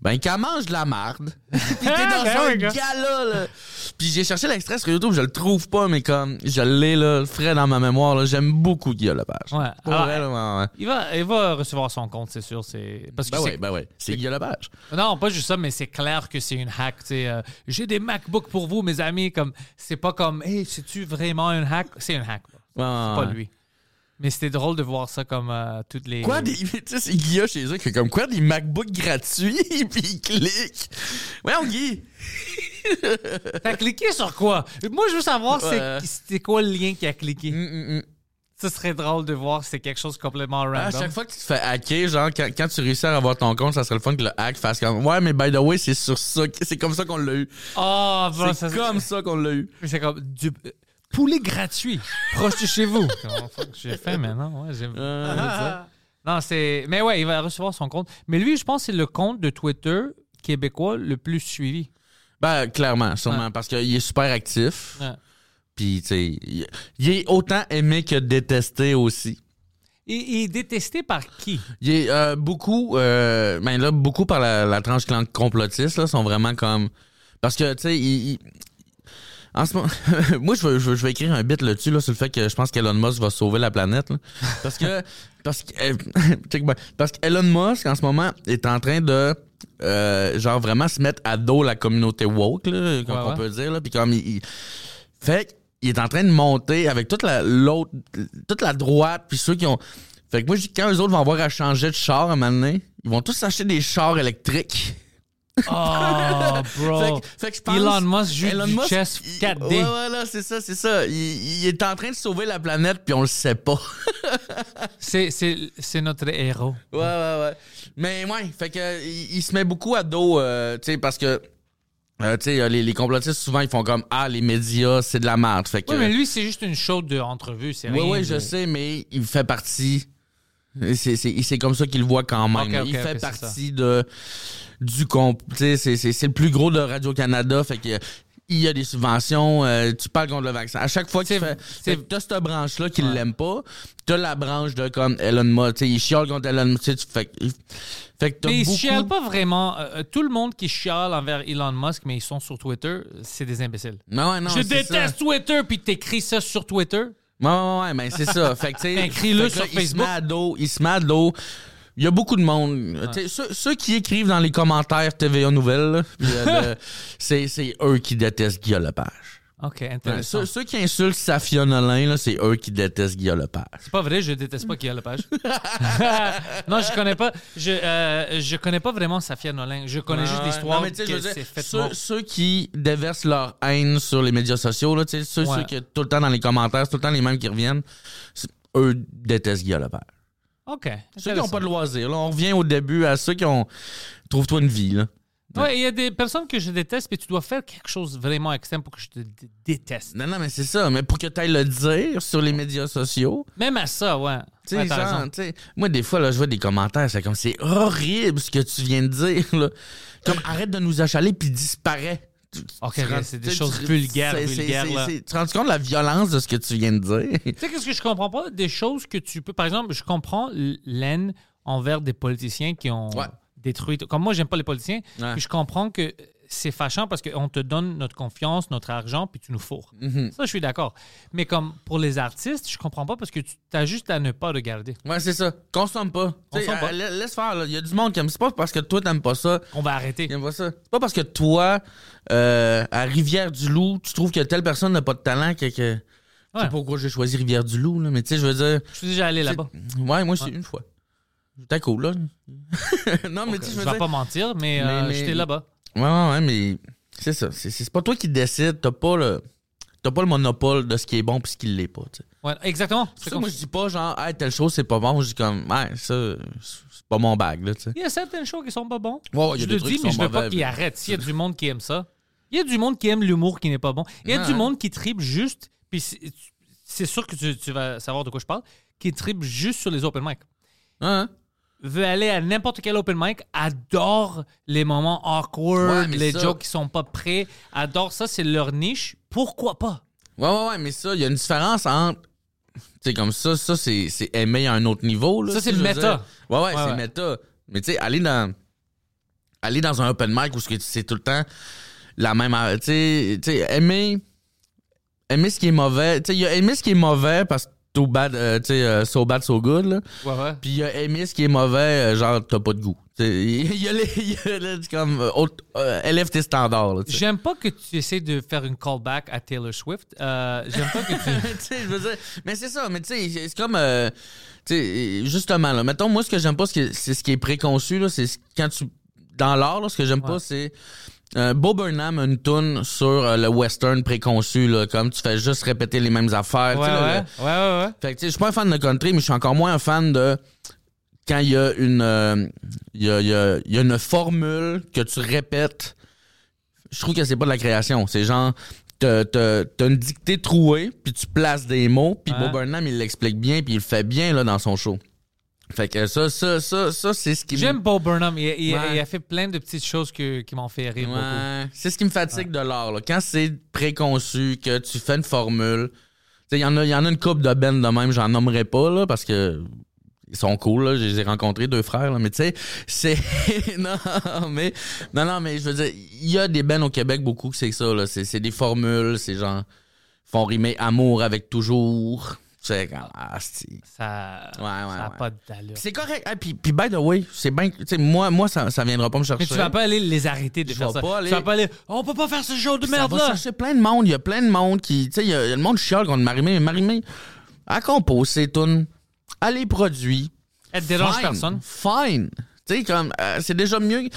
Ben, qu'elle mange de la marde. puis t'es dans Ben un gala, là. Puis j'ai cherché l'extrait sur YouTube, je le trouve pas, mais comme je l'ai, là, frais dans ma mémoire, là. J'aime beaucoup Guillaume Lepage. Ouais. Pour Alors, vrai, là, ouais, ouais. Il va, il va recevoir son compte, c'est sûr. C'est parce que Ben ouais, ben ouais. C'est Guillaume Lepage. non, pas juste ça, mais c'est clair que c'est une hack. tu sais, euh, J'ai des MacBooks pour vous, mes amis. Comme c'est pas comme, hey, c'est-tu vraiment un hack? C'est un hack. Ouais, C'est pas lui. Mais c'était drôle de voir ça comme euh, toutes les. Quoi, des, tu sais, c'est Guilla chez eux qui fait comme quoi, des MacBooks gratuits, puis il clique. Ouais, on Guy. T'as cliqué sur quoi? Moi, je veux savoir c'est- Ouais. c'était quoi le lien qui a cliqué. Hum, hum, hum. Ça serait drôle de voir si c'est quelque chose complètement À random. chaque fois que tu te fais hacker, genre, quand, quand tu réussis à avoir ton compte, ça serait le fun que le hack fasse comme, ouais, mais by the way, c'est sur ça, c'est comme ça qu'on l'a eu. Oh, bro, C'est ça- comme ça qu'on l'a eu. C'est comme du poulet gratuit proche de chez vous. Comment fuck, J'ai faim maintenant. Ouais, j'ai- Euh, Non, c'est. Mais ouais, il va recevoir son compte. Mais lui, je pense que c'est le compte de Twitter québécois le plus suivi. Ben, clairement, sûrement, Ouais. parce qu'il est super actif. Ouais. Puis, tu sais, il, il est autant aimé que détesté aussi. Et il est détesté par qui? Il est euh, beaucoup, euh, ben là, beaucoup par la, la tranche clan- complotiste, là, sont vraiment comme. Parce que, tu sais, il, il- En ce moment, moi, je vais, je, vais, je vais écrire un bit là-dessus, là, sur le fait que je pense qu'Elon Musk va sauver la planète, là. Parce que, parce que, euh, parce qu'Elon Musk, en ce moment, est en train de, euh, genre, vraiment se mettre à dos la communauté woke, là, comme Ouais, on ouais. peut dire, là. Puis comme, il, il- fait qu'il est en train de monter avec toute la, l'autre, toute la droite, puis ceux qui ont, fait que moi, je dis, quand eux autres vont avoir à changer de char à un moment donné, ils vont tous acheter des chars électriques. Oh, bro. Fait que- fait que je pense- Elon Musk joue Elon du Musk, chess il- 4D. Ouais, ouais, là, c'est ça, c'est ça. Il, il est en train de sauver la planète, puis on le sait pas. C'est, c'est, c'est notre héros. Ouais, ouais, ouais. Mais ouais, fait que il, il se met beaucoup à dos, euh, tu sais, parce que, euh, tu sais, les, les complotistes, souvent, ils font comme, ah, les médias, c'est de la merde. Fait que, Oui, mais lui, c'est juste une show d'entrevue. C'est ouais, de- je sais, mais il fait partie. C'est, comme ça qu'il le voit quand même. Il fait partie de du sais, c'est, le plus gros de Radio-Canada. Fait que il y a des subventions, euh, tu parles contre le vaccin. À chaque fois que tu fais, t'as cette branche-là qui Ouais. l'aime pas, t'as la branche de comme Elon Musk, tu sais, il chiale contre Elon Musk, tu fais, fait que Mais ils beaucoup... chialent pas vraiment. Euh, euh, tout le monde qui chiale envers Elon Musk, mais ils sont sur Twitter, c'est des imbéciles. Non, non, je déteste Twitter, puis t'écris ça sur Twitter. Ouais, ouais, ouais, mais c'est ça. Fait que, tu sais. Écris-le sur Il se Facebook. met à dos, il se met à dos. Il y a beaucoup de monde. Ceux, ceux qui écrivent dans les commentaires TVA Nouvelles, euh, c'est eux qui détestent Guillaume Lepage. OK, Ouais, intéressant. ceux, ceux qui insultent Safia Nolin, là, c'est eux qui détestent Guillaume Lepage. C'est pas vrai, je déteste pas Guillaume Lepage. non, je connais pas. Je, euh, je connais pas vraiment Safia Nolin. Je connais juste l'histoire non, mais que c'est fait ceux, qui déversent leur haine sur les médias sociaux, là, ceux, Ouais. ceux qui tout le temps dans les commentaires, tout le temps les mêmes qui reviennent, eux détestent Guillaume Lepage. OK. Ceux qui n'ont pas de loisirs, là, on revient au début à ceux qui ont. Trouve-toi une vie, là. Ouais, il y a des personnes que je déteste, mais tu dois faire quelque chose vraiment extrême pour que je te dé- déteste. Non, non, mais c'est ça. Mais pour que tu ailles le dire sur les médias sociaux, Même à ça, ouais. tu sais, Ouais, t'as genre, raison. tu sais, moi, des fois, là, je vois des commentaires, c'est comme, c'est horrible ce que tu viens de dire, là. Comme, arrête de nous achaler puis disparaît. Tu- Ok, tu c'est des tu sais, choses tu- vulgaires, c'est- c'est- vulgaires, c'est- là. c'est- Tu te rends compte de la violence de ce que tu viens de dire? Tu sais, qu'est-ce que je comprends pas? Des choses que tu peux. Par exemple, je comprends l'aine envers des politiciens qui ont Ouais. Détruit. Comme moi, j'aime pas les politiciens. Ouais. Puis je comprends que c'est fâchant parce qu'on te donne notre confiance, notre argent, puis tu nous fourres. Mhm. Ça, je suis d'accord. Mais comme pour les artistes, je comprends pas parce que tu as juste à ne pas regarder. Ouais, c'est ça. Consomme pas. Consomme pas. euh, la- laisse faire. Il y a du monde qui aime. C'est pas parce que toi, t'aimes pas ça. On va arrêter. Pas ça. C'est pas parce que toi, euh, à Rivière-du-Loup, tu trouves que telle personne n'a pas de talent que. que... Je sais pas pourquoi j'ai choisi Rivière-du-Loup, mais tu sais, je veux dire. Je suis déjà allé là-bas. Ouais, moi, c'est une fois. C'était cool, là. non, mais tu sais, Je je veux vais dire. pas mentir, mais, Mais- euh, mais- j'étais là-bas. Ouais, ouais, ouais, mais c'est ça. C'est, c'est pas toi qui décides. T'as pas le. T'as pas le monopole de ce qui est bon puis ce qui l'est pas, tu sais. Ouais, exactement. C'est ça, comme moi, je dis pas genre, hey, telle chose, c'est pas bon. Je dis comme, ouais, ça, c'est pas mon bag, là, tu sais. Il y a certaines choses qui sont pas bons. Ouais, il y a je des le trucs dis, mais je veux pas qu'ils arrêtent. S'il y a du monde qui aime ça, il y a du monde qui aime l'humour qui n'est pas bon. Il y a Ouais, du monde qui tripe juste, puis c'est- c'est sûr que tu, tu vas savoir de quoi je parle, qui tripe juste sur les open mic. Hein? Veut aller à n'importe quel open mic, adore les moments awkward, Ouais, les ça- jokes qui sont pas prêts, adore ça, c'est leur niche. Pourquoi pas? Ouais, ouais, ouais, mais ça, il y a une différence entre. Tu sais, comme ça, ça, c'est, c'est aimer à un autre niveau, là. Ça, c'est le méta. Ouais, ouais, Ouais, c'est ouais. méta. Mais tu sais, aller dans. Aller dans un open mic où c'est tout le temps la même. Tu sais, tu sais, aimer. Aimer ce qui est mauvais. Tu sais, il y a aimer ce qui est mauvais parce que too bad, euh, tu sais, euh, so bad, so good, là. Ouais, ouais. Puis il y a ce qui est mauvais, euh, genre, t'as pas de goût. Il y a les. y a les- comme. haute- euh, élève tes standards, là. J'aime pas que tu essaies de faire une callback à Taylor Swift. Euh, J'aime pas que tu. tu sais, je veux dire, mais c'est ça, mais tu sais, c'est comme, euh, justement, là, mettons, moi, ce que j'aime pas, c'est ce qui est préconçu, là, c'est ce- quand tu, dans l'art, là, ce que j'aime Ouais. pas, c'est, euh, Bo Burnham a une tune sur euh, le western préconçu, là, comme tu fais juste répéter les mêmes affaires, Ouais, là, ouais, ouais, fait que, je suis pas un fan de country, mais je suis encore moins un fan de quand il y a une, euh, y a, y a- il y a une formule que tu répètes. Je trouve que c'est pas de la création. C'est genre, t'as une dictée trouée, puis tu places des mots, puis Ouais. Bob Burnham, il l'explique bien, puis il le fait bien, là, dans son show. Fait que ça, ça, ça, ça, c'est ce qui me- J'aime Bob Burnham. Il, il- Ouais. il a fait plein de petites choses que- qui m'ont fait rire. Ouais. C'est ce qui me fatigue de l'art. là. Quand c'est préconçu, que tu fais une formule. Il y, en a- y en a une coupe de Ben de même, j'en nommerai pas, là, parce que ils sont cool, là. Je les ai rencontrés, deux frères, là. Mais tu sais, c'est. non, mais. Non, non, mais je veux dire, il y a des Ben au Québec beaucoup que c'est ça, là. C'est c'est des formules, c'est genre. font rimer amour avec toujours. C'est quand. Ah, c'est. Ça Ouais, ouais, n'a ouais. pas d'allure. C'est correct. Ah, puis, puis, by the way, c'est bien. Tu sais, moi, moi ça, ça viendra pas me chercher. Mais tu vas pas aller les arrêter de Je faire ça. pas aller- Tu vas pas aller. Oh, on peut pas faire ce genre de Ça merde va chercher plein de monde. Il y a plein de monde qui. Tu sais, il y, a le monde chiale contre Marimé. Mais Marimé, elle compose ses tunes. Elle les produit. Elle dérange Fine. personne. Fine. Tu sais, comme. euh, c'est déjà mieux.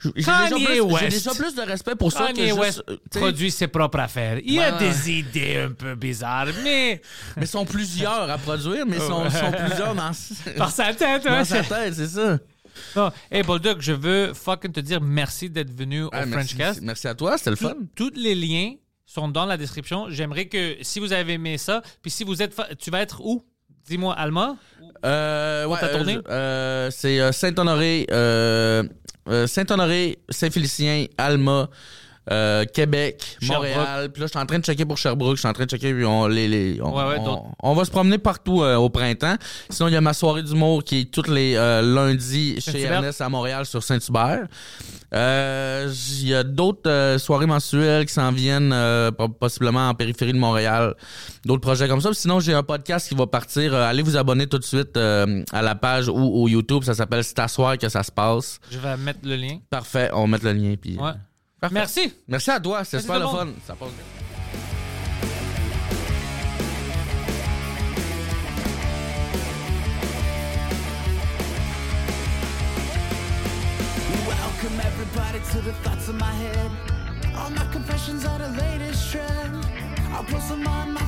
J'ai déjà, plus- j'ai déjà plus de respect pour ça que Kanye juste. West euh, produit ses propres affaires. Il a Ouais. des idées un peu bizarres, mais Mais sont plusieurs à produire, mais sont, sont plusieurs dans, par sa tête, dans hein, sa tête, c'est ça. Non. Hey, Bulldog, je veux fucking te dire merci d'être venu au Ah, merci, Frenchcast. merci à toi, c'était le fun. Tous les liens sont dans la description. J'aimerais que si vous avez aimé ça, puis si vous êtes, fa- tu vas être où? Dis-moi, Alma. Euh, ouais, euh, tournée? je- euh, c'est euh, Saint-Honoré, euh, euh, Saint-Honoré, Saint-Félicien, Alma, euh, Québec, Sherbrooke. Montréal. Puis là, je suis en train de checker pour Sherbrooke. Je suis en train de checker. Puis on, les, les, on, Ouais, ouais, on- d'autres. on va se promener partout euh, au printemps. Sinon, il y a ma soirée d'humour qui est tous les euh, lundis chez. Ernest à Montréal sur Saint-Hubert. Il y a d'autres soirées mensuelles qui s'en viennent po- possiblement en périphérie de Montréal. D'autres projets comme ça. Puis Sinon, j'ai un podcast qui va partir. Allez vous abonner tout de suite à la page ou au YouTube. Ça s'appelle C'est à soir que ça se passe. Je vais mettre le lien. Parfait. On va mettre le lien. Puis, Ouais. Parfait. Merci. Merci à toi. C'est super le fun. Ça passe bien. Welcome everybody to the thoughts in my head. All my confessions are the latest trend. I'll post them on my